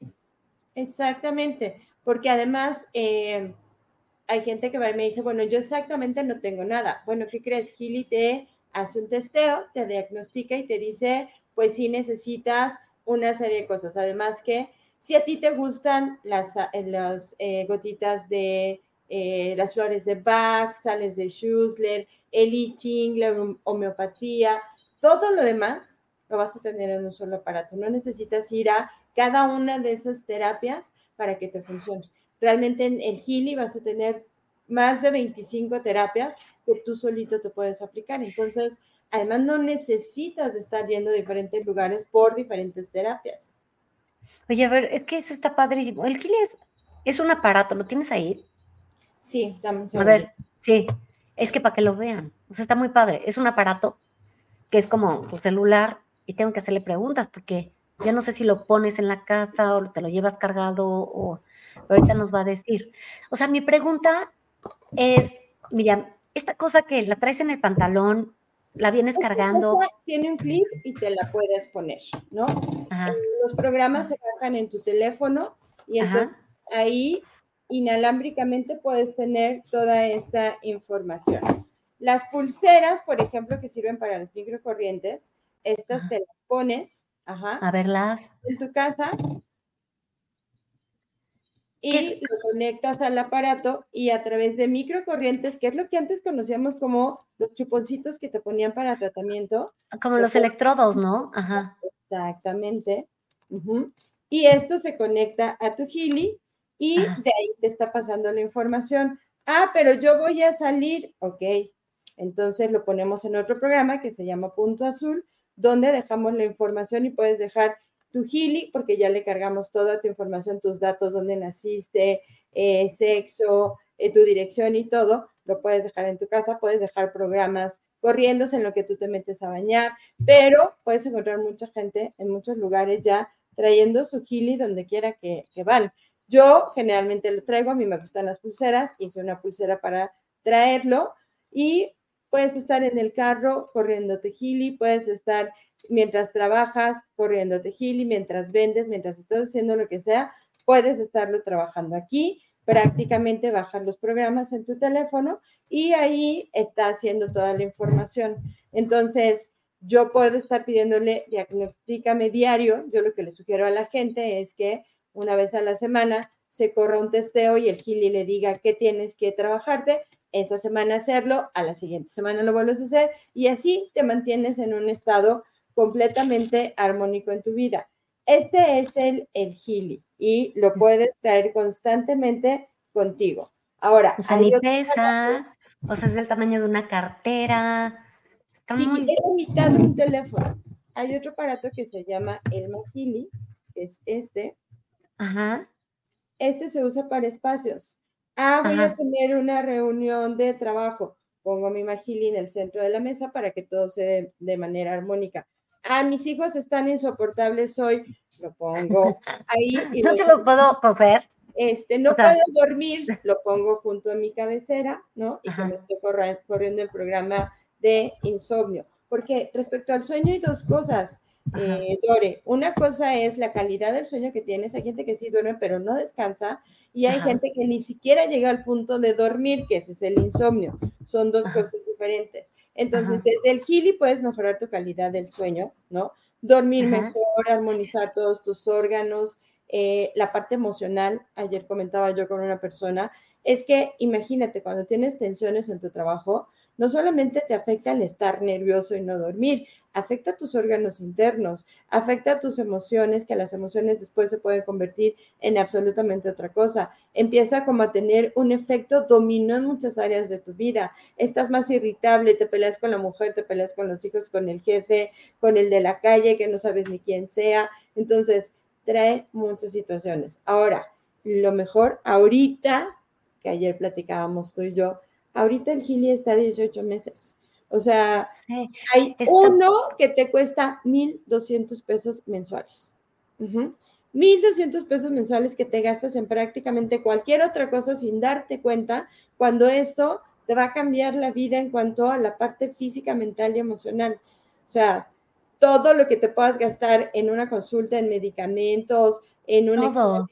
Exactamente, porque además eh, hay gente que va y me dice, bueno, yo exactamente no tengo nada. Bueno, ¿qué crees? Gili te hace un testeo, te diagnostica y te dice, pues sí necesitas una serie de cosas. Además que si a ti te gustan las, las eh, gotitas de eh, las flores de Bach, sales de Schussler, el I Ching, la homeopatía, todo lo demás lo vas a tener en un solo aparato. No necesitas ir a cada una de esas terapias para que te funcione. Realmente en el Gili vas a tener más de 25 terapias que tú solito te puedes aplicar. Entonces, además no necesitas estar yendo a diferentes lugares por diferentes terapias. Oye, a ver, es que eso está padrísimo. El Gili es, es un aparato, ¿lo tienes ahí? Sí, estamos A ver, sí, es que para que lo vean. O sea, está muy padre. Es un aparato que es como tu celular y tengo que hacerle preguntas porque ya no sé si lo pones en la casa o te lo llevas cargado o ahorita nos va a decir. O sea, mi pregunta es, mira, esta cosa que la traes en el pantalón, la vienes cargando. Tiene un clip y te la puedes poner, ¿no? Los programas se bajan en tu teléfono y entonces ahí inalámbricamente puedes tener toda esta información. Las pulseras, por ejemplo, que sirven para las microcorrientes, estas te las pones a verlas en tu casa y lo conectas al aparato y a través de microcorrientes, que es lo que antes conocíamos como los chuponcitos que te ponían para tratamiento. Como los electrodos, ¿no? <laughs> Ajá. Exactamente. Y esto se conecta a tu Gili y de ahí te está pasando la información. Ah, pero yo voy a salir, ok. Entonces lo ponemos en otro programa que se llama Punto Azul, donde dejamos la información y puedes dejar tu Gili, porque ya le cargamos toda tu información, tus datos, dónde naciste, eh, sexo, eh, tu dirección y todo, lo puedes dejar en tu casa, puedes dejar programas corriéndose en lo que tú te metes a bañar, pero puedes encontrar mucha gente en muchos lugares ya trayendo su Gili donde quiera que, que van. Yo generalmente lo traigo, a mí me gustan las pulseras, hice una pulsera para traerlo y puedes estar en el carro corriendo Gili, puedes estar mientras trabajas corriendo Gili, mientras vendes, mientras estás haciendo lo que sea, puedes estarlo trabajando aquí. Prácticamente bajas los programas en tu teléfono y ahí está haciendo toda la información. Entonces, yo puedo estar pidiéndole diagnostícame diario. Yo lo que le sugiero a la gente es que una vez a la semana se corra un testeo y el Gili le diga qué tienes que trabajarte, esa semana hacerlo, a la siguiente semana lo vuelves a hacer y así te mantienes en un estado completamente armónico en tu vida. Este es el, el Gili y lo puedes traer constantemente contigo. Ahora, o sea, ni pesa, o sea, es del tamaño de una cartera. Está sí, muy... es mitad de un teléfono. Hay otro aparato que se llama el Magili, que es este, Ajá. Este se usa para espacios. Ah, voy a tener una reunión de trabajo. Pongo mi magili en el centro de la mesa para que todo se dé de manera armónica. Ah, mis hijos están insoportables hoy. Lo pongo ahí. Y no se lo puedo coger. Este, no puedo dormir, lo pongo junto a mi cabecera, ¿no? Y que me esté corriendo el programa de insomnio. Porque respecto al sueño hay dos cosas. Eh, Dore, una cosa es la calidad del sueño que tienes. Hay gente que sí duerme, pero no descansa. Y hay gente que ni siquiera llega al punto de dormir, que ese es el insomnio. Son dos cosas diferentes. Entonces, desde el Gili puedes mejorar tu calidad del sueño, ¿no? Dormir mejor, armonizar todos tus órganos, eh, la parte emocional. Ayer comentaba yo con una persona, es que imagínate, cuando tienes tensiones en tu trabajo, no solamente te afecta el estar nervioso y no dormir, afecta a tus órganos internos, afecta a tus emociones, que las emociones después se pueden convertir en absolutamente otra cosa. Empieza como a tener un efecto dominó en muchas áreas de tu vida. Estás más irritable, te peleas con la mujer, te peleas con los hijos, con el jefe, con el de la calle, que no sabes ni quién sea. Entonces, trae muchas situaciones. Ahora, lo mejor ahorita, que ayer platicábamos tú y yo, ahorita el Gili está 18 meses. O sea, hay uno que te cuesta 1.200 pesos mensuales. 1.200 pesos mensuales que te gastas en prácticamente cualquier otra cosa sin darte cuenta, cuando esto te va a cambiar la vida en cuanto a la parte física, mental y emocional. O sea, todo lo que te puedas gastar en una consulta, en medicamentos, en un examen,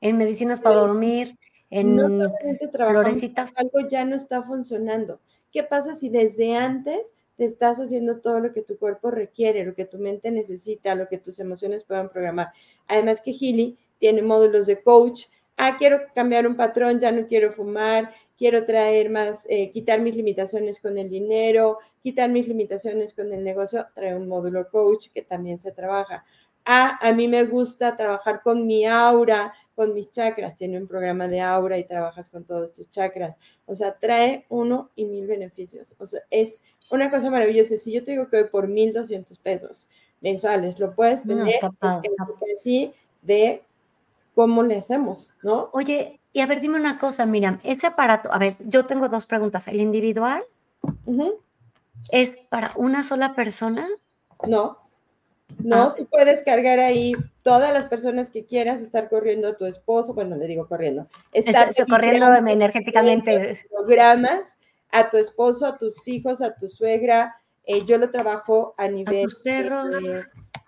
en medicinas para dormir, en no solamente florecitas. algo ya no está funcionando. ¿Qué pasa si desde antes te estás haciendo todo lo que tu cuerpo requiere, lo que tu mente necesita, lo que tus emociones puedan programar? Además que Healy tiene módulos de coach. Ah, quiero cambiar un patrón, ya no quiero fumar, quiero traer más, eh, quitar mis limitaciones con el dinero, quitar mis limitaciones con el negocio, trae un módulo coach que también se trabaja. Ah, a mí me gusta trabajar con mi aura, con mis chakras. Tiene un programa de aura y trabajas con todos tus chakras. O sea, trae uno y mil beneficios. O sea, es una cosa maravillosa. Si yo te digo que hoy por mil doscientos pesos mensuales lo puedes No, tener, está es padre, está que sí de cómo le hacemos, ¿no? Oye, y a ver, dime una cosa, Miriam, ese aparato, a ver, yo tengo dos preguntas. ¿El individual es para una sola persona? No, no, Ah. tú puedes cargar ahí todas las personas que quieras, estar corriendo a tu esposo, bueno, le digo corriendo, estar Estoy corriendo energéticamente. programas a tu esposo, a tus hijos, a tu suegra. eh, yo lo trabajo a nivel tus perros.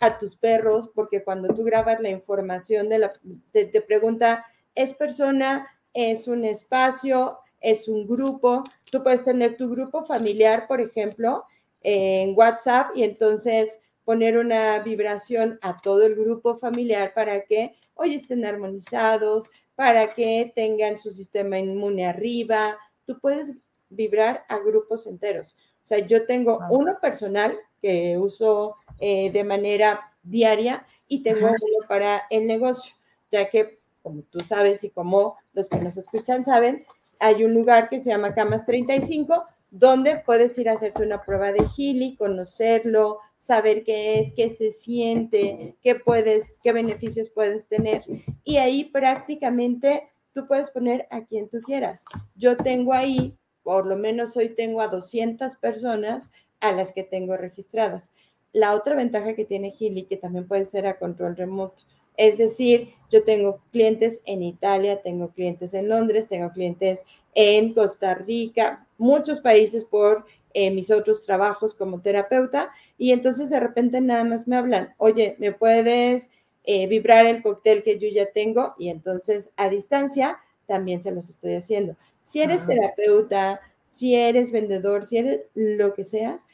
a tus perros, porque cuando tú grabas la información de la, te, te pregunta, ¿es persona? ¿Es un espacio? ¿Es un grupo? Tú puedes tener tu grupo familiar, por ejemplo, en WhatsApp y entonces poner una vibración a todo el grupo familiar para que hoy estén armonizados, para que tengan su sistema inmune arriba. Tú puedes vibrar a grupos enteros. O sea, yo tengo uno personal que uso eh, de manera diaria y tengo uno para el negocio, ya que, como tú sabes y como los que nos escuchan saben, hay un lugar que se llama Camas 35, donde puedes ir a hacerte una prueba de Healy, conocerlo, saber qué es, qué se siente, qué puedes, qué beneficios puedes tener. Y ahí prácticamente tú puedes poner a quien tú quieras. Yo tengo ahí, por lo menos hoy tengo a 200 personas a las que tengo registradas. La otra ventaja que tiene Healy, que también puede ser a control remoto, es decir, yo tengo clientes en Italia, tengo clientes en Londres, tengo clientes en Costa Rica, muchos países por eh, mis otros trabajos como terapeuta, y entonces de repente nada más me hablan, oye, ¿me puedes eh, vibrar el cóctel que yo ya tengo? Y entonces a distancia también se los estoy haciendo. Si eres Ah. terapeuta, si eres vendedor, si eres lo que seas,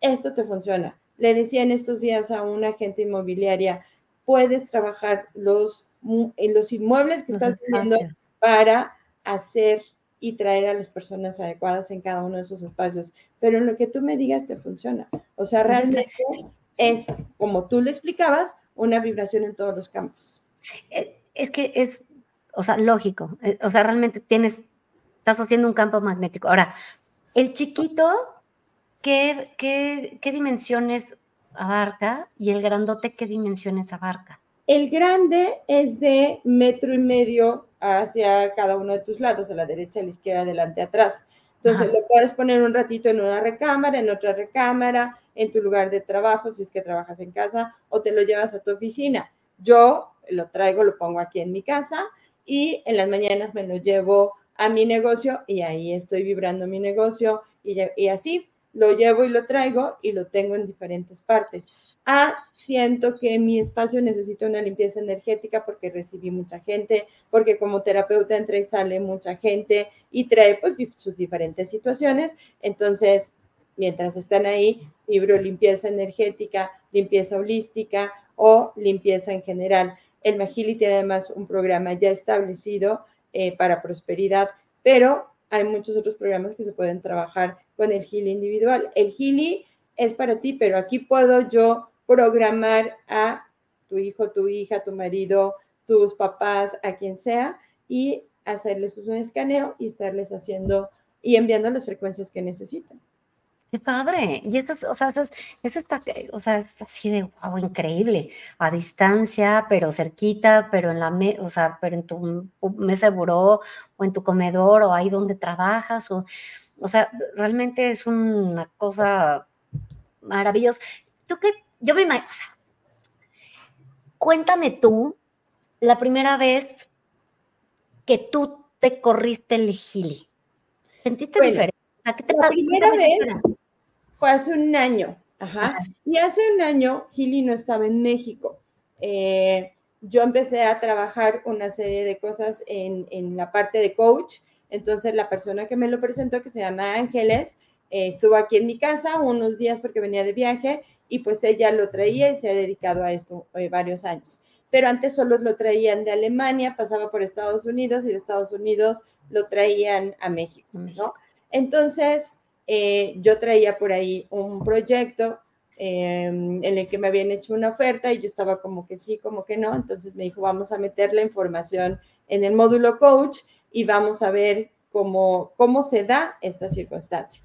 esto te funciona. Le decía en estos días a una agente inmobiliaria, puedes trabajar los, en los inmuebles que estás espacios. para hacer y traer a las personas adecuadas en cada uno de esos espacios. Pero en lo que tú me digas te funciona. O sea, realmente es, como tú lo explicabas, una vibración en todos los campos. Eh, Es que es, o sea, lógico. eh, O sea, realmente tienes, estás haciendo un campo magnético. Ahora, el chiquito, ¿qué, qué, qué dimensiones abarca? Y el grandote, ¿qué dimensiones abarca? El grande es de metro y medio hacia cada uno de tus lados, a la derecha, a la izquierda, adelante, atrás. Entonces Ajá. lo puedes poner un ratito en una recámara, en otra recámara, en tu lugar de trabajo, si es que trabajas en casa, o te lo llevas a tu oficina. Yo lo traigo, lo pongo aquí en mi casa y en las mañanas me lo llevo a mi negocio y ahí estoy vibrando mi negocio y así lo llevo y lo traigo y lo tengo en diferentes partes. Ah, siento que mi espacio necesita una limpieza energética porque recibí mucha gente, porque como terapeuta entra y sale mucha gente y trae pues sus diferentes situaciones. Entonces, mientras están ahí, vibro limpieza energética, limpieza holística o limpieza en general. El Magili tiene además un programa ya establecido eh, para prosperidad, pero hay muchos otros programas que se pueden trabajar con el Gili individual. El Gili es para ti, pero aquí puedo yo programar a tu hijo, tu hija, tu marido, tus papás, a quien sea, y hacerles un escaneo y estarles haciendo y enviando las frecuencias que necesitan. Qué padre. Y esto, es- o sea, eso, es- eso está, o sea, es así de wow, increíble. A distancia, pero cerquita, pero en la, me- o sea, pero en tu mesa de buró, o en tu comedor, o ahí donde trabajas, o, o sea, realmente es una cosa maravillosa. ¿Tú qué? Yo me imagino, o sea, cuéntame tú la primera vez que tú te corriste el gili. ¿Sentiste Bueno, diferente? Sea, ¿qué te la pa- primera vez. Fue hace un año, ajá. Ajá. Y hace un año Gili no estaba en México. Eh, yo empecé a trabajar una serie de cosas en, en la parte de coach. Entonces, la persona que me lo presentó, que se llama Ángeles, eh, estuvo aquí en mi casa unos días porque venía de viaje y pues ella lo traía y se ha dedicado a esto eh, varios años. Pero antes solo lo traían de Alemania, pasaba por Estados Unidos y de Estados Unidos lo traían a México, ¿no? Entonces, eh, yo traía por ahí un proyecto em, en el que me habían hecho una oferta y yo estaba como que sí, como que no. Entonces me dijo, vamos a meter la información en el módulo coach y vamos a ver cómo, cómo se da esta circunstancia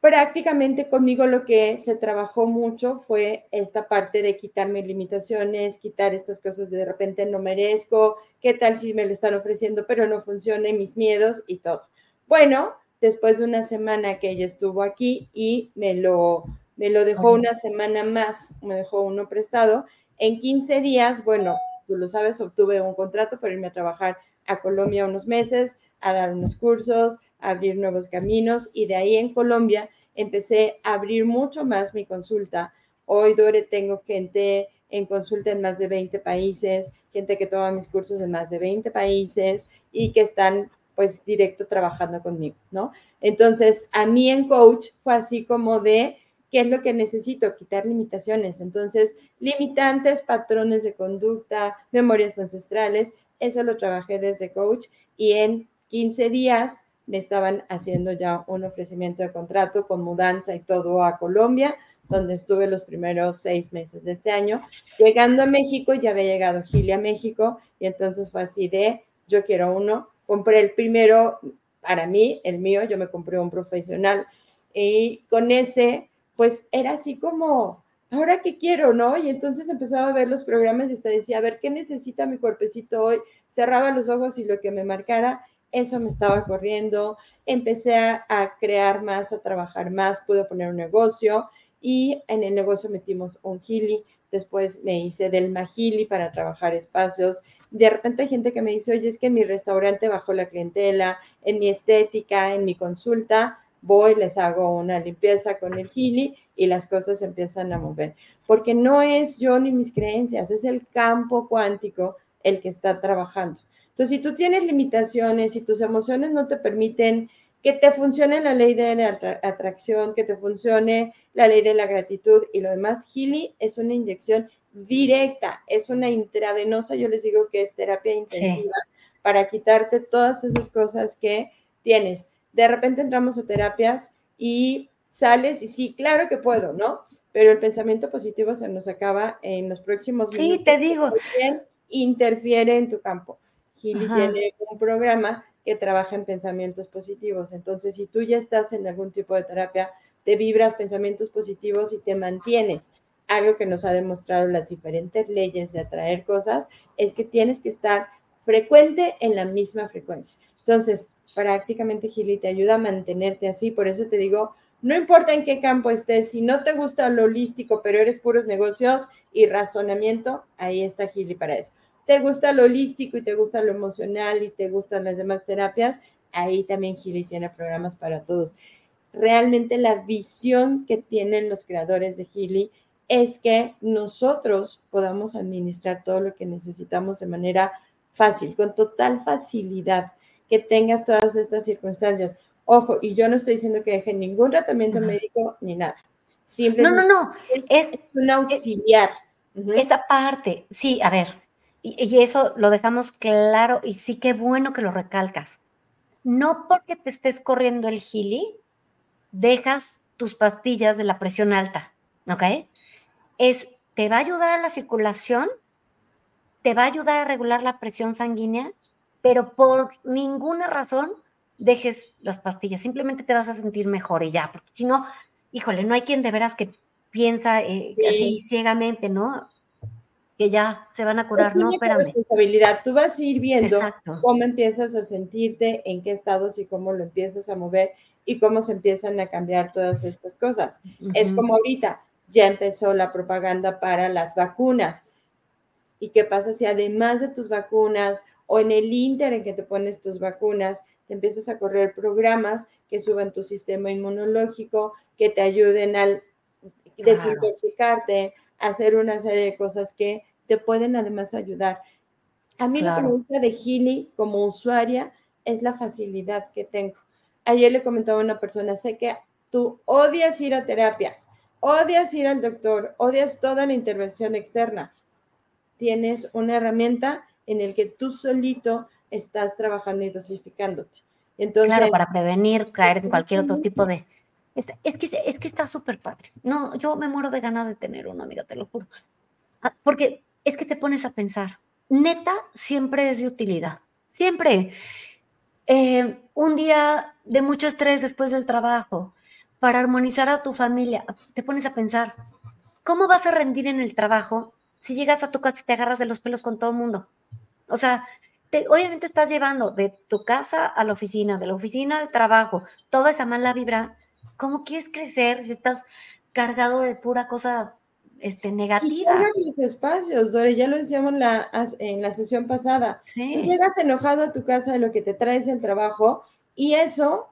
prácticamente conmigo lo que se trabajó mucho fue esta parte de quitarme limitaciones, quitar estas cosas de, de repente no merezco, qué tal si me lo están ofreciendo pero no funciona, mis miedos y todo. Bueno, después de una semana que ella estuvo aquí y me lo, me lo dejó una semana más, me dejó uno prestado, en 15 días, bueno, tú lo sabes, obtuve un contrato para irme a trabajar a Colombia unos meses, a dar unos cursos, abrir nuevos caminos y de ahí en Colombia empecé a abrir mucho más mi consulta. Hoy, Dore, tengo gente en consulta en más de 20 países, gente que toma mis cursos en más de 20 países y que están pues directo trabajando conmigo, ¿no? Entonces, a mí en coach fue así como de, ¿qué es lo que necesito? Quitar limitaciones. Entonces, limitantes, patrones de conducta, memorias ancestrales, eso lo trabajé desde coach y en 15 días me estaban haciendo ya un ofrecimiento de contrato con mudanza y todo a Colombia, donde estuve los primeros seis meses de este año. Llegando a México, ya había llegado Gili a México y entonces fue así de, yo quiero uno. Compré el primero para mí, el mío, yo me compré un profesional y con ese, pues era así como, ahora qué quiero, ¿no? Y entonces empezaba a ver los programas y hasta decía, a ver, ¿qué necesita mi cuerpecito hoy? Cerraba los ojos y lo que me marcara eso me estaba corriendo, empecé a, crear más, a trabajar más, pude poner un negocio y en el negocio metimos un Gili, después me hice del Magili para trabajar espacios. De repente hay gente que me dice, oye, es que en mi restaurante bajó la clientela, en mi estética, en mi consulta, voy, les hago una limpieza con el Gili y las cosas empiezan a mover. Porque no es yo ni mis creencias, es el campo cuántico el que está trabajando. Entonces, si tú tienes limitaciones y tus emociones no te permiten que te funcione la ley de la atracción, que te funcione la ley de la gratitud y lo demás, Healy es una inyección directa, es una intravenosa, yo les digo que es terapia intensiva para quitarte todas esas cosas que tienes. De repente entramos a terapias y sales y sí, claro que puedo, ¿no? Pero el pensamiento positivo se nos acaba en los próximos minutos. Sí, te digo. Interfiere en tu campo. Gili tiene un programa que trabaja en pensamientos positivos. Entonces, si tú ya estás en algún tipo de terapia, te vibras pensamientos positivos y te mantienes. Algo que nos ha demostrado las diferentes leyes de atraer cosas es que tienes que estar frecuente en la misma frecuencia. Entonces, prácticamente Gili te ayuda a mantenerte así. Por eso te digo, no importa en qué campo estés, si no te gusta lo holístico, pero eres puros negocios y razonamiento, ahí está Gili para eso te gusta lo holístico y te gusta lo emocional y te gustan las demás terapias, ahí también Gili tiene programas para todos. Realmente la visión que tienen los creadores de Gili es que nosotros podamos administrar todo lo que necesitamos de manera fácil, con total facilidad, que tengas todas estas circunstancias. Ojo, y yo no estoy diciendo que dejen ningún tratamiento médico ni nada. Simplemente no, no, no. Es, un auxiliar. Esa parte, sí, a ver, y, eso lo dejamos claro y sí que bueno que lo recalcas. No porque te estés corriendo el gili, dejas tus pastillas de la presión alta, ¿ok? Es, te va a ayudar a la circulación, te va a ayudar a regular la presión sanguínea, pero por ninguna razón dejes las pastillas, simplemente te vas a sentir mejor y ya, porque si no, híjole, no hay quien de veras que piensa eh, así ciegamente, ¿no? que ya se van a curar, ¿no? Espérame. responsabilidad. Tú vas a ir viendo cómo empiezas a sentirte, en qué estados y cómo lo empiezas a mover y cómo se empiezan a cambiar todas estas cosas. Es como ahorita, ya empezó la propaganda para las vacunas. ¿Y qué pasa si además de tus vacunas o en el inter en que te pones tus vacunas, te empiezas a correr programas que suban tu sistema inmunológico, que te ayuden al desintoxicarte, hacer una serie de cosas que te pueden además ayudar. A mí lo que Claro. me gusta de Healy como usuaria es la facilidad que tengo. Ayer le comentaba a una persona, sé que tú odias ir a terapias, odias ir al doctor, odias toda la intervención externa. Tienes una herramienta en el que tú solito estás trabajando y dosificándote. Entonces, Claro, para prevenir caer en cualquier otro tipo de... Es, es que, es que está súper padre. No, yo me muero de ganas de tener uno, amiga, te lo juro. Ah, Porque es que te pones a pensar, neta siempre es de utilidad. Siempre. Eh, un día de mucho estrés después del trabajo, para armonizar a tu familia, te pones a pensar, ¿cómo vas a rendir en el trabajo si llegas a tu casa y te agarras de los pelos con todo el mundo? O sea, te- obviamente estás llevando de tu casa a la oficina, de la oficina al trabajo, toda esa mala vibra. ¿Cómo quieres crecer si estás cargado de pura cosa este, y negativa? tengan los espacios, Dore, ya lo decíamos en la, as- en la sesión pasada. Tú llegas enojado a tu casa de lo que te traes el trabajo y eso,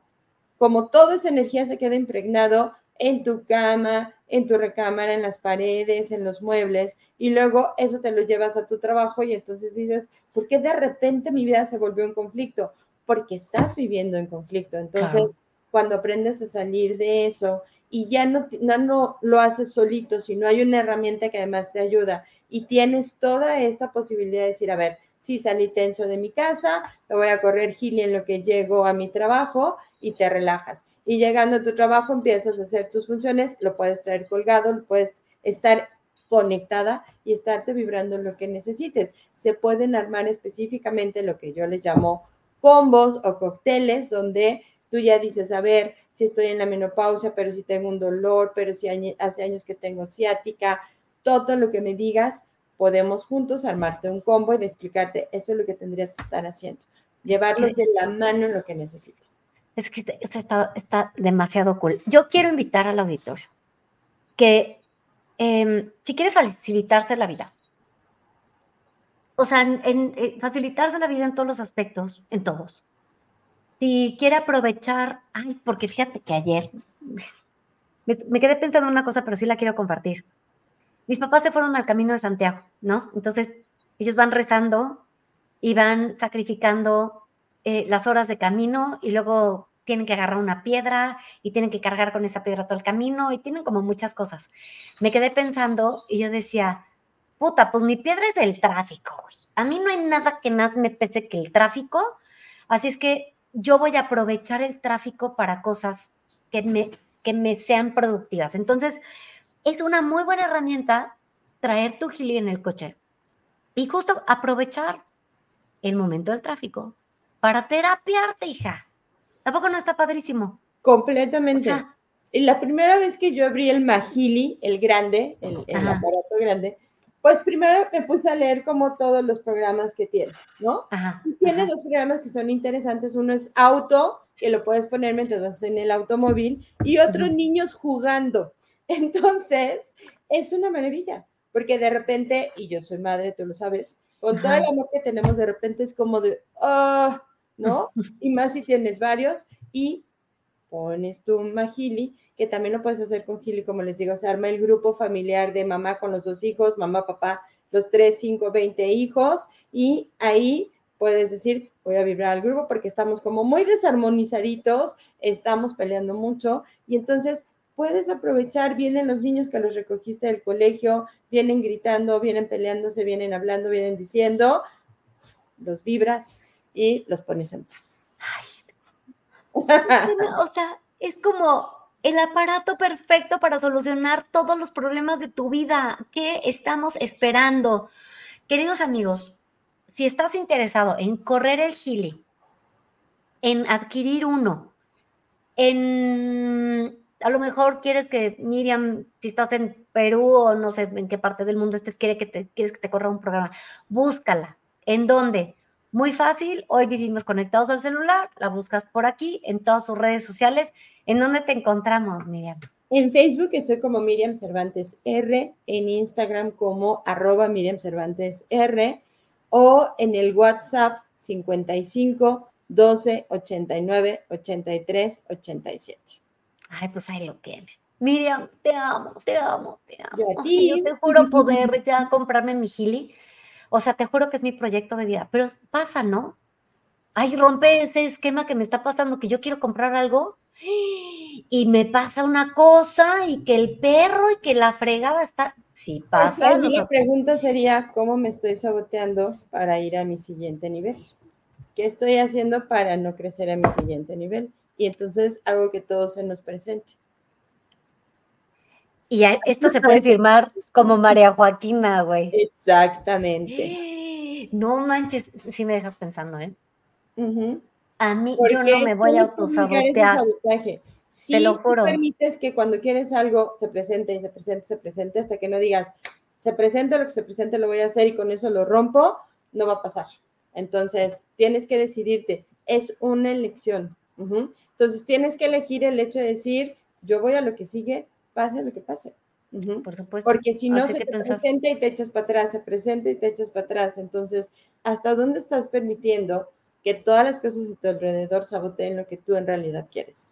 como toda esa energía se queda impregnado en tu cama, en tu recámara, en las paredes, en los muebles, y luego eso te lo llevas a tu trabajo y entonces dices, ¿por qué de repente mi vida se volvió un conflicto? Porque estás viviendo en conflicto. Entonces, Claro. cuando aprendes a salir de eso y ya no, no, no lo haces solito, sino hay una herramienta que además te ayuda y tienes toda esta posibilidad de decir, a ver, si salí tenso de mi casa, me voy a correr gili en lo que llego a mi trabajo y te relajas. Y llegando a tu trabajo empiezas a hacer tus funciones, lo puedes traer colgado, lo puedes estar conectada y estarte vibrando lo que necesites. Se pueden armar específicamente lo que yo les llamo combos o cócteles, donde tú ya dices, a ver, si estoy en la menopausia, pero si tengo un dolor, pero si hace años que tengo ciática, todo lo que me digas, podemos juntos armarte un combo y explicarte, esto es lo que tendrías que estar haciendo. Llevarlos de la mano en lo que necesitas. Es que este- este está, está demasiado cool. Yo quiero invitar al auditorio que em, si quiere facilitarse la vida, o sea, en, en- en facilitarse la vida en todos los aspectos, en todos. Si quiere aprovechar, ay, porque fíjate que ayer me, me quedé pensando en una cosa, pero sí la quiero compartir. Mis papás se fueron al camino de Santiago, ¿no? Entonces, ellos van rezando y van sacrificando eh, las horas de camino y luego tienen que agarrar una piedra y tienen que cargar con esa piedra todo el camino y tienen como muchas cosas. Me quedé pensando y yo decía, puta, pues mi piedra es el tráfico. A mí no hay nada que más me pese que el tráfico, así es que yo voy a aprovechar el tráfico para cosas que me, que me sean productivas. Entonces, es una muy buena herramienta traer tu gili en el coche y justo aprovechar el momento del tráfico para terapiarte, hija. Tampoco no está padrísimo. Completamente. O sea- la primera vez que yo abrí el Mahili, el grande, el, el aparato grande, pues primero me puse a leer como todos los programas que tiene, ¿no? Ajá. Y tiene ajá. dos programas que son interesantes. Uno es auto, que lo puedes poner mientras vas en el automóvil, y otro niños jugando. <laughs> Entonces, es una maravilla, porque de repente, y yo soy madre, tú lo sabes, con todo el amor que tenemos, de repente es como de, ah, ¿no? <laughs> Y más si tienes varios, y pones tu Mahili, que también lo puedes hacer con Gili, como les digo, se arma el grupo familiar de mamá con los dos hijos, mamá, papá, los tres, cinco, veinte hijos, y ahí puedes decir, voy a vibrar al grupo porque estamos como muy desarmonizaditos, estamos peleando mucho, y entonces puedes aprovechar, vienen los niños que los recogiste del colegio, vienen gritando, vienen peleándose, vienen hablando, vienen diciendo, los vibras y los pones en paz. O sea, es como el aparato perfecto para solucionar todos los problemas de tu vida. ¿Qué estamos esperando? Queridos amigos, si estás interesado en correr el Gili, en adquirir uno, en a lo mejor quieres que Miriam, si estás en Perú o no sé en qué parte del mundo estés, quiere que te, quieres que te corra un programa, búscala. ¿En dónde? Muy fácil, hoy vivimos conectados al celular, la buscas por aquí, en todas sus redes sociales. ¿En dónde te encontramos, Miriam? En Facebook estoy como Miriam Cervantes R, en Instagram como arroba Miriam Cervantes R o en el WhatsApp 55 12 89 83 87. Ay, pues ahí lo tiene. Miriam, te amo, te amo, te amo. Yo te juro <laughs> poder ya comprarme mi Gili. O sea, te juro que es mi proyecto de vida. Pero pasa, ¿no? Ay, rompe ese esquema que me está pasando, que yo quiero comprar algo y me pasa una cosa y que el perro y que la fregada está. Sí, Pues pasa. la nosotros- pregunta sería, ¿cómo me estoy saboteando para ir a mi siguiente nivel? ¿Qué estoy haciendo para no crecer a mi siguiente nivel? Y entonces hago que todo se nos presente. Y esto se puede firmar como María Joaquina, güey. Exactamente. <gasps> No manches, sí me dejas pensando, ¿eh? A mí, Porque yo no me voy a autosabotear. Si Te lo tú juro. permites que cuando quieres algo se presente y se presente, se presente, hasta que no digas, se presente lo que se presente, lo voy a hacer y con eso lo rompo, no va a pasar. Entonces, tienes que decidirte, es una elección. Entonces, tienes que elegir el hecho de decir, yo voy a lo que sigue, pase lo que pase. Por supuesto. Porque si no Así se que te pensás- presenta y te echas para atrás, se presenta y te echas para atrás. Entonces, ¿hasta dónde estás permitiendo que todas las cosas a tu alrededor saboteen lo que tú en realidad quieres?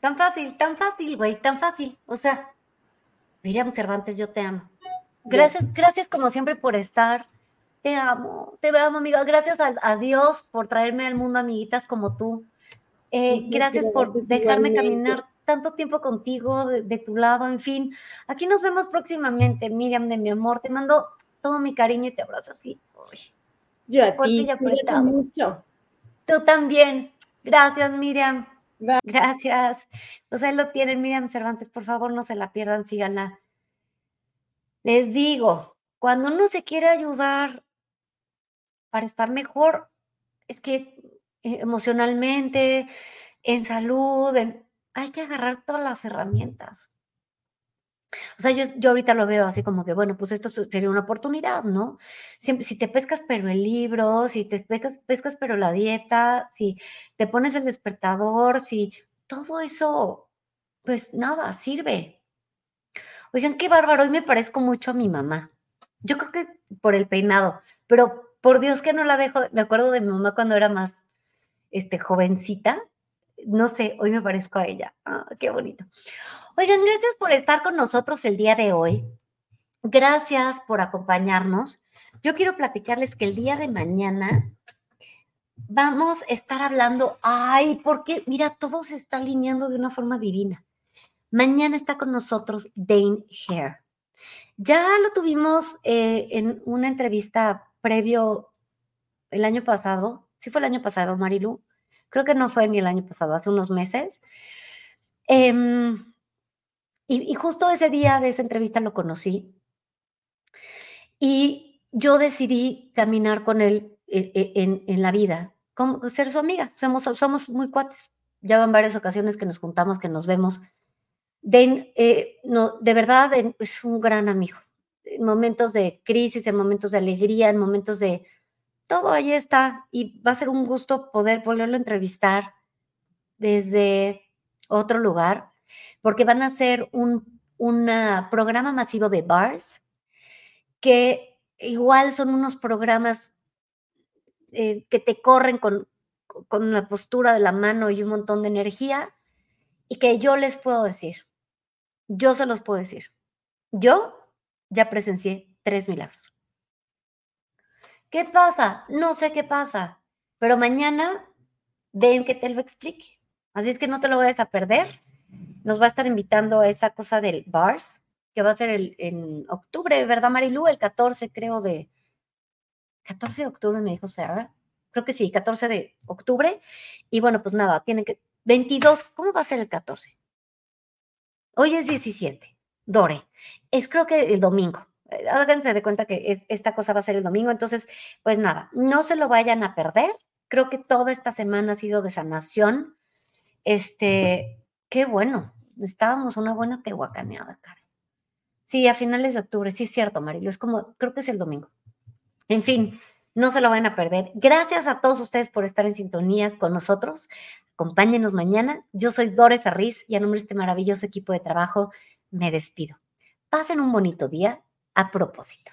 Tan fácil, tan fácil, güey, tan fácil. O sea, Miriam Cervantes, yo te amo. Gracias, gracias como siempre por estar. Te amo, te amo, amiga. Gracias a, a Dios por traerme al mundo amiguitas como tú. Eh, gracias por dejarme caminar tanto tiempo contigo, de, de tu lado, en fin. Aquí nos vemos próximamente, Miriam, de mi amor. Te mando todo mi cariño y te abrazo así. Uy, Yo a ti, mucho. Tú también. Gracias, Miriam. Bye. Gracias. Pues ahí lo tienen, Miriam Cervantes, por favor, no se la pierdan, síganla. Les digo, cuando uno se quiere ayudar para estar mejor, es que eh, emocionalmente, en salud, hay que agarrar todas las herramientas. O sea, yo, yo ahorita lo veo así como que, bueno, pues esto sería una oportunidad, ¿no? Siempre, si te pescas pero el libro, si te pescas, pescas pero la dieta, si te pones el despertador, si todo eso, pues nada, sirve. Oigan, qué bárbaro, hoy me parezco mucho a mi mamá. Yo creo que por el peinado, pero por Dios que no la dejo, me acuerdo de mi mamá cuando era más este, jovencita. No sé, hoy me parezco a ella. Ah, qué bonito. Oigan, gracias por estar con nosotros el día de hoy. Gracias por acompañarnos. Yo quiero platicarles que el día de mañana vamos a estar hablando, ay, porque mira, todo se está alineando de una forma divina. Mañana está con nosotros Dane Hare. Ya lo tuvimos eh, en una entrevista previo el año pasado. Sí fue el año pasado, Marilu. Creo que no fue ni el año pasado, hace unos meses. Em, y, justo ese día de esa entrevista lo conocí. Y yo decidí caminar con él e- e- en, la vida, como ser su amiga. Somos, somos muy cuates. Ya van varias ocasiones que nos juntamos, que nos vemos. Dane, eh, no, de verdad es un gran amigo. En momentos de crisis, en momentos de alegría, en momentos de todo ahí está. Y va a ser un gusto poder volverlo a entrevistar desde otro lugar, porque van a hacer un programa masivo de bars, que igual son unos programas eh, que te corren con, con la postura de la mano y un montón de energía, y que yo les puedo decir, yo se los puedo decir, yo ya presencié tres milagros. ¿Qué pasa? No sé qué pasa, pero mañana den que te lo explique. Así es que no te lo vayas a perder. Nos va a estar invitando a esa cosa del bars, que va a ser en octubre, ¿verdad, Marilu? El 14, creo, de... 14 de octubre, me dijo Sarah. Creo que sí, 14 de octubre. Y bueno, pues nada, tienen que... 22, ¿cómo va a ser el 14? Hoy es 17, Dore. Es creo que el domingo. Eh, Háganse de cuenta que es- esta cosa va a ser el domingo. Entonces, pues nada, no se lo vayan a perder. Creo que toda esta semana ha sido de sanación. Este, <laughs> qué bueno. Estábamos una buena tehuacaneada, cara. Sí, a finales de octubre, sí es cierto, Marilo. Es como, creo que es el domingo. En fin, no se lo van a perder. Gracias a todos ustedes por estar en sintonía con nosotros. Acompáñenos mañana. Yo soy Dore Ferriz y a nombre de este maravilloso equipo de trabajo me despido. Pasen un bonito día a propósito.